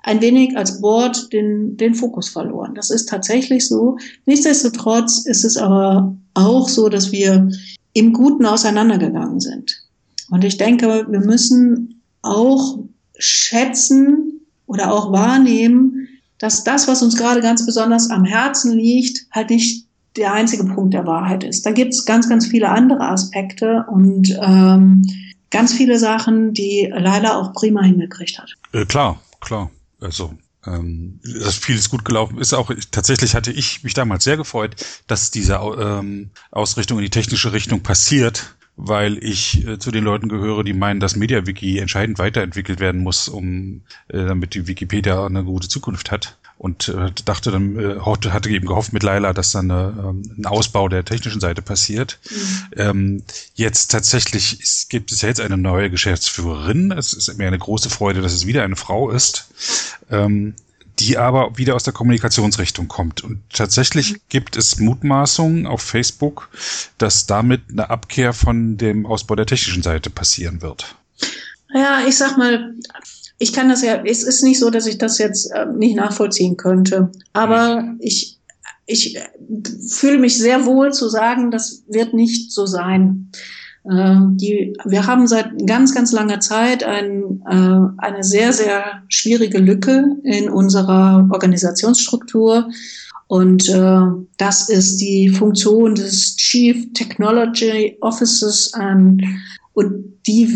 S2: ein wenig als Board den, den Fokus verloren. Das ist tatsächlich so. Nichtsdestotrotz ist es aber auch so, dass wir im Guten auseinandergegangen sind. Und ich denke, wir müssen auch schätzen oder auch wahrnehmen, dass das, was uns gerade ganz besonders am Herzen liegt, halt nicht der einzige Punkt der Wahrheit ist. Da gibt es ganz, ganz viele andere Aspekte und ähm, ganz viele Sachen, die leider auch prima hingekriegt hat.
S1: Äh, klar, klar also ähm, dass vieles gut gelaufen ist. Auch tatsächlich hatte ich mich damals sehr gefreut, dass diese ähm, Ausrichtung in die technische Richtung passiert weil ich äh, zu den Leuten gehöre, die meinen, dass MediaWiki entscheidend weiterentwickelt werden muss, um äh, damit die Wikipedia eine gute Zukunft hat und äh, dachte dann, äh, hatte eben gehofft mit Laila, dass dann ähm, ein Ausbau der technischen Seite passiert. Mhm. Ähm, jetzt tatsächlich ist, gibt es ja jetzt eine neue Geschäftsführerin. Es ist mir eine große Freude, dass es wieder eine Frau ist. Ähm, die aber wieder aus der Kommunikationsrichtung kommt. Und tatsächlich mhm. gibt es Mutmaßungen auf Facebook, dass damit eine Abkehr von dem Ausbau der technischen Seite passieren wird.
S2: Ja, ich sag mal, ich kann das ja, es ist nicht so, dass ich das jetzt äh, nicht nachvollziehen könnte. Aber ich, ich fühle mich sehr wohl zu sagen, das wird nicht so sein. Äh, die, wir haben seit ganz, ganz langer Zeit ein, äh, eine sehr, sehr schwierige Lücke in unserer Organisationsstruktur. Und äh, das ist die Funktion des Chief Technology Officers. Ähm, und die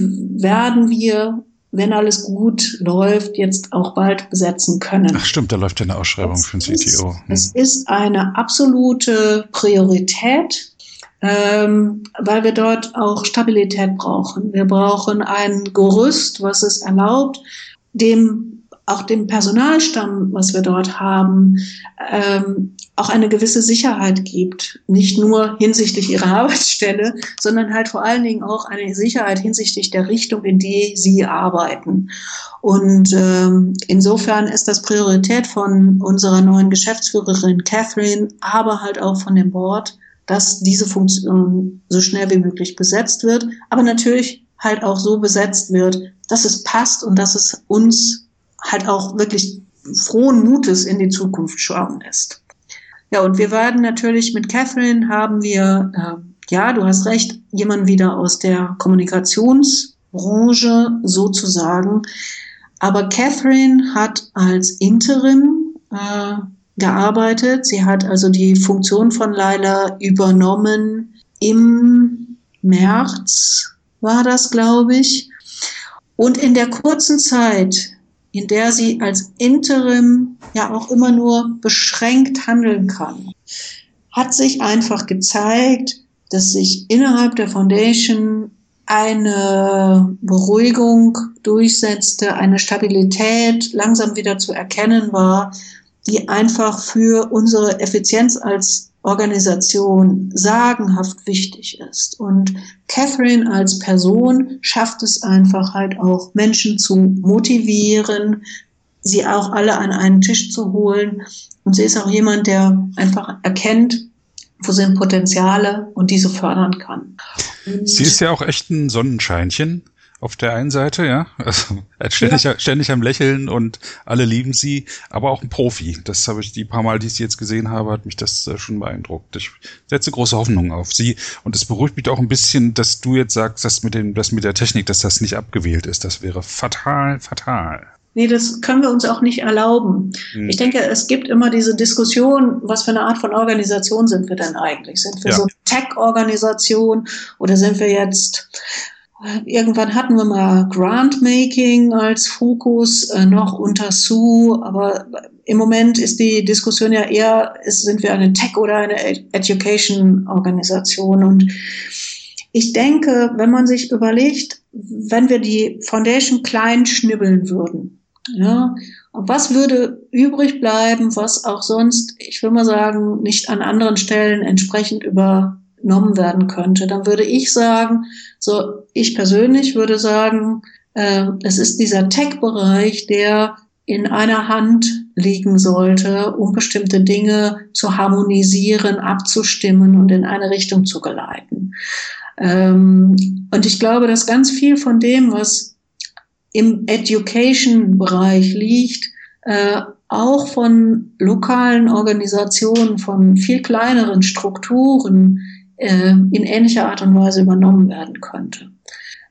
S2: werden wir wenn alles gut läuft, jetzt auch bald besetzen können.
S1: Ach stimmt, da läuft ja eine Ausschreibung es für den CTO.
S2: Hm. Es ist eine absolute Priorität, ähm, weil wir dort auch Stabilität brauchen. Wir brauchen ein Gerüst, was es erlaubt, dem auch dem Personalstamm, was wir dort haben, ähm, auch eine gewisse Sicherheit gibt. Nicht nur hinsichtlich ihrer Arbeitsstelle, sondern halt vor allen Dingen auch eine Sicherheit hinsichtlich der Richtung, in die sie arbeiten. Und ähm, insofern ist das Priorität von unserer neuen Geschäftsführerin Catherine, aber halt auch von dem Board, dass diese Funktion so schnell wie möglich besetzt wird, aber natürlich halt auch so besetzt wird, dass es passt und dass es uns halt auch wirklich frohen Mutes in die Zukunft schauen lässt. Ja, und wir werden natürlich mit Catherine haben wir, äh, ja, du hast recht, jemand wieder aus der Kommunikationsbranche sozusagen. Aber Catherine hat als Interim äh, gearbeitet. Sie hat also die Funktion von Laila übernommen im März, war das, glaube ich. Und in der kurzen Zeit, in der sie als Interim ja auch immer nur beschränkt handeln kann, hat sich einfach gezeigt, dass sich innerhalb der Foundation eine Beruhigung durchsetzte, eine Stabilität langsam wieder zu erkennen war, die einfach für unsere Effizienz als Organisation sagenhaft wichtig ist. Und Catherine als Person schafft es einfach halt auch, Menschen zu motivieren, sie auch alle an einen Tisch zu holen. Und sie ist auch jemand, der einfach erkennt, wo sind Potenziale und diese fördern kann.
S1: Und sie ist ja auch echt ein Sonnenscheinchen auf der einen Seite, ja, also ständig, ja. ständig am Lächeln und alle lieben sie, aber auch ein Profi. Das habe ich die paar Mal, die ich sie jetzt gesehen habe, hat mich das äh, schon beeindruckt. Ich setze große Hoffnungen auf sie und es beruhigt mich auch ein bisschen, dass du jetzt sagst, dass mit dem, dass mit der Technik, dass das nicht abgewählt ist. Das wäre fatal, fatal.
S2: Nee, das können wir uns auch nicht erlauben. Hm. Ich denke, es gibt immer diese Diskussion, was für eine Art von Organisation sind wir denn eigentlich? Sind wir ja. so eine Tech-Organisation oder sind wir jetzt Irgendwann hatten wir mal Grantmaking als Fokus äh, noch unter Sue, aber im Moment ist die Diskussion ja eher, ist, sind wir eine Tech- oder eine Education-Organisation. Und ich denke, wenn man sich überlegt, wenn wir die Foundation klein schnibbeln würden, ja, was würde übrig bleiben, was auch sonst, ich will mal sagen, nicht an anderen Stellen entsprechend übernommen werden könnte, dann würde ich sagen, so, ich persönlich würde sagen, äh, es ist dieser Tech-Bereich, der in einer Hand liegen sollte, um bestimmte Dinge zu harmonisieren, abzustimmen und in eine Richtung zu geleiten. Ähm, und ich glaube, dass ganz viel von dem, was im Education-Bereich liegt, äh, auch von lokalen Organisationen, von viel kleineren Strukturen äh, in ähnlicher Art und Weise übernommen werden könnte.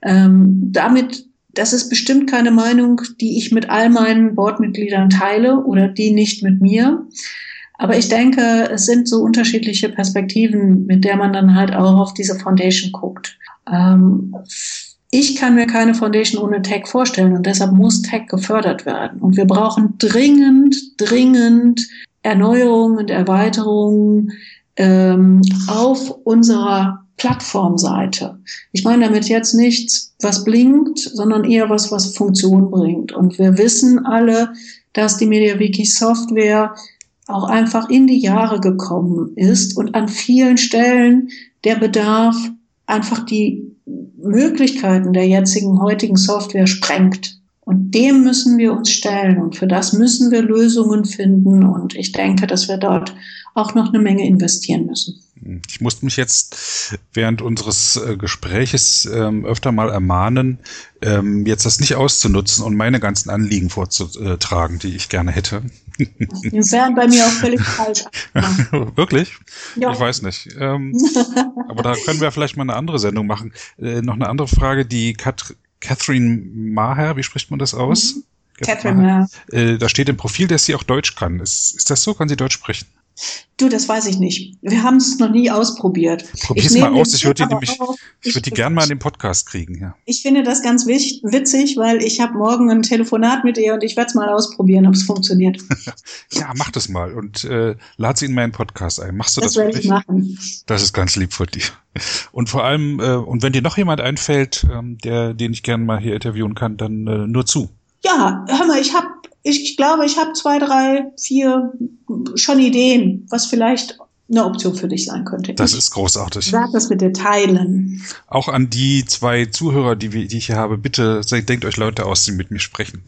S2: Ähm, damit, das ist bestimmt keine Meinung, die ich mit all meinen Boardmitgliedern teile oder die nicht mit mir. Aber ich denke, es sind so unterschiedliche Perspektiven, mit der man dann halt auch auf diese Foundation guckt. Ähm, ich kann mir keine Foundation ohne Tech vorstellen und deshalb muss Tech gefördert werden. Und wir brauchen dringend, dringend Erneuerungen und Erweiterungen ähm, auf unserer Plattformseite. Ich meine damit jetzt nichts, was blinkt, sondern eher was, was Funktion bringt. Und wir wissen alle, dass die MediaWiki Software auch einfach in die Jahre gekommen ist und an vielen Stellen der Bedarf einfach die Möglichkeiten der jetzigen heutigen Software sprengt. Und dem müssen wir uns stellen und für das müssen wir Lösungen finden. Und ich denke, dass wir dort auch noch eine Menge investieren müssen.
S1: Ich musste mich jetzt während unseres äh, Gespräches ähm, öfter mal ermahnen, ähm, jetzt das nicht auszunutzen und meine ganzen Anliegen vorzutragen, die ich gerne hätte.
S2: Die wären bei mir auch völlig falsch.
S1: Wirklich? Ja. Ich weiß nicht. Ähm, aber da können wir vielleicht mal eine andere Sendung machen. Äh, noch eine andere Frage, die Kat Catherine Maher, wie spricht man das aus? Mhm.
S2: Catherine Maher.
S1: Äh, da steht im Profil, dass sie auch Deutsch kann. Ist, ist das so? Kann sie Deutsch sprechen?
S2: Du, das weiß ich nicht. Wir haben es noch nie ausprobiert.
S1: Probier's mal aus. Ich würde die nämlich, ich würde die gern mal in den Podcast kriegen, ja.
S2: Ich finde das ganz witzig, weil ich habe morgen ein Telefonat mit ihr und ich werde es mal ausprobieren, ob es funktioniert.
S1: ja, mach das mal und äh, lad sie in meinen Podcast ein. Machst du
S2: das?
S1: Das
S2: werde ich machen.
S1: Das ist ganz lieb von dir. Und vor allem, äh, und wenn dir noch jemand einfällt, ähm, der, den ich gerne mal hier interviewen kann, dann äh, nur zu.
S2: Ja, hör mal, ich habe ich glaube, ich habe zwei, drei, vier schon Ideen, was vielleicht eine Option für dich sein könnte.
S1: Das ich ist großartig.
S2: Sag das mit Teilen.
S1: Auch an die zwei Zuhörer, die, die ich hier habe, bitte denkt euch Leute aus, die mit mir sprechen.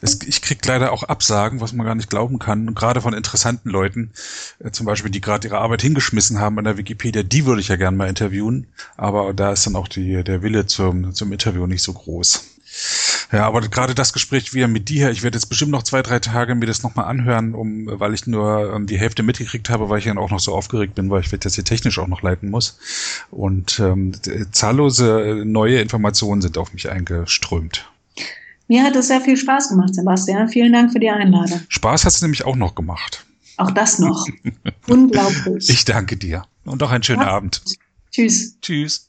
S1: Es, ich krieg leider auch Absagen, was man gar nicht glauben kann, gerade von interessanten Leuten, äh, zum Beispiel, die gerade ihre Arbeit hingeschmissen haben an der Wikipedia, die würde ich ja gerne mal interviewen, aber da ist dann auch die, der Wille zum, zum Interview nicht so groß. Ja, aber gerade das Gespräch wieder mit dir, ich werde jetzt bestimmt noch zwei, drei Tage mir das nochmal anhören, um, weil ich nur ähm, die Hälfte mitgekriegt habe, weil ich dann auch noch so aufgeregt bin, weil ich das hier technisch auch noch leiten muss. Und ähm, zahllose neue Informationen sind auf mich eingeströmt.
S2: Mir hat es sehr viel Spaß gemacht, Sebastian. Vielen Dank für die Einladung.
S1: Spaß hat es nämlich auch noch gemacht.
S2: Auch das noch. Unglaublich.
S1: Ich danke dir. Und auch einen schönen ja. Abend.
S2: Tschüss.
S1: Tschüss.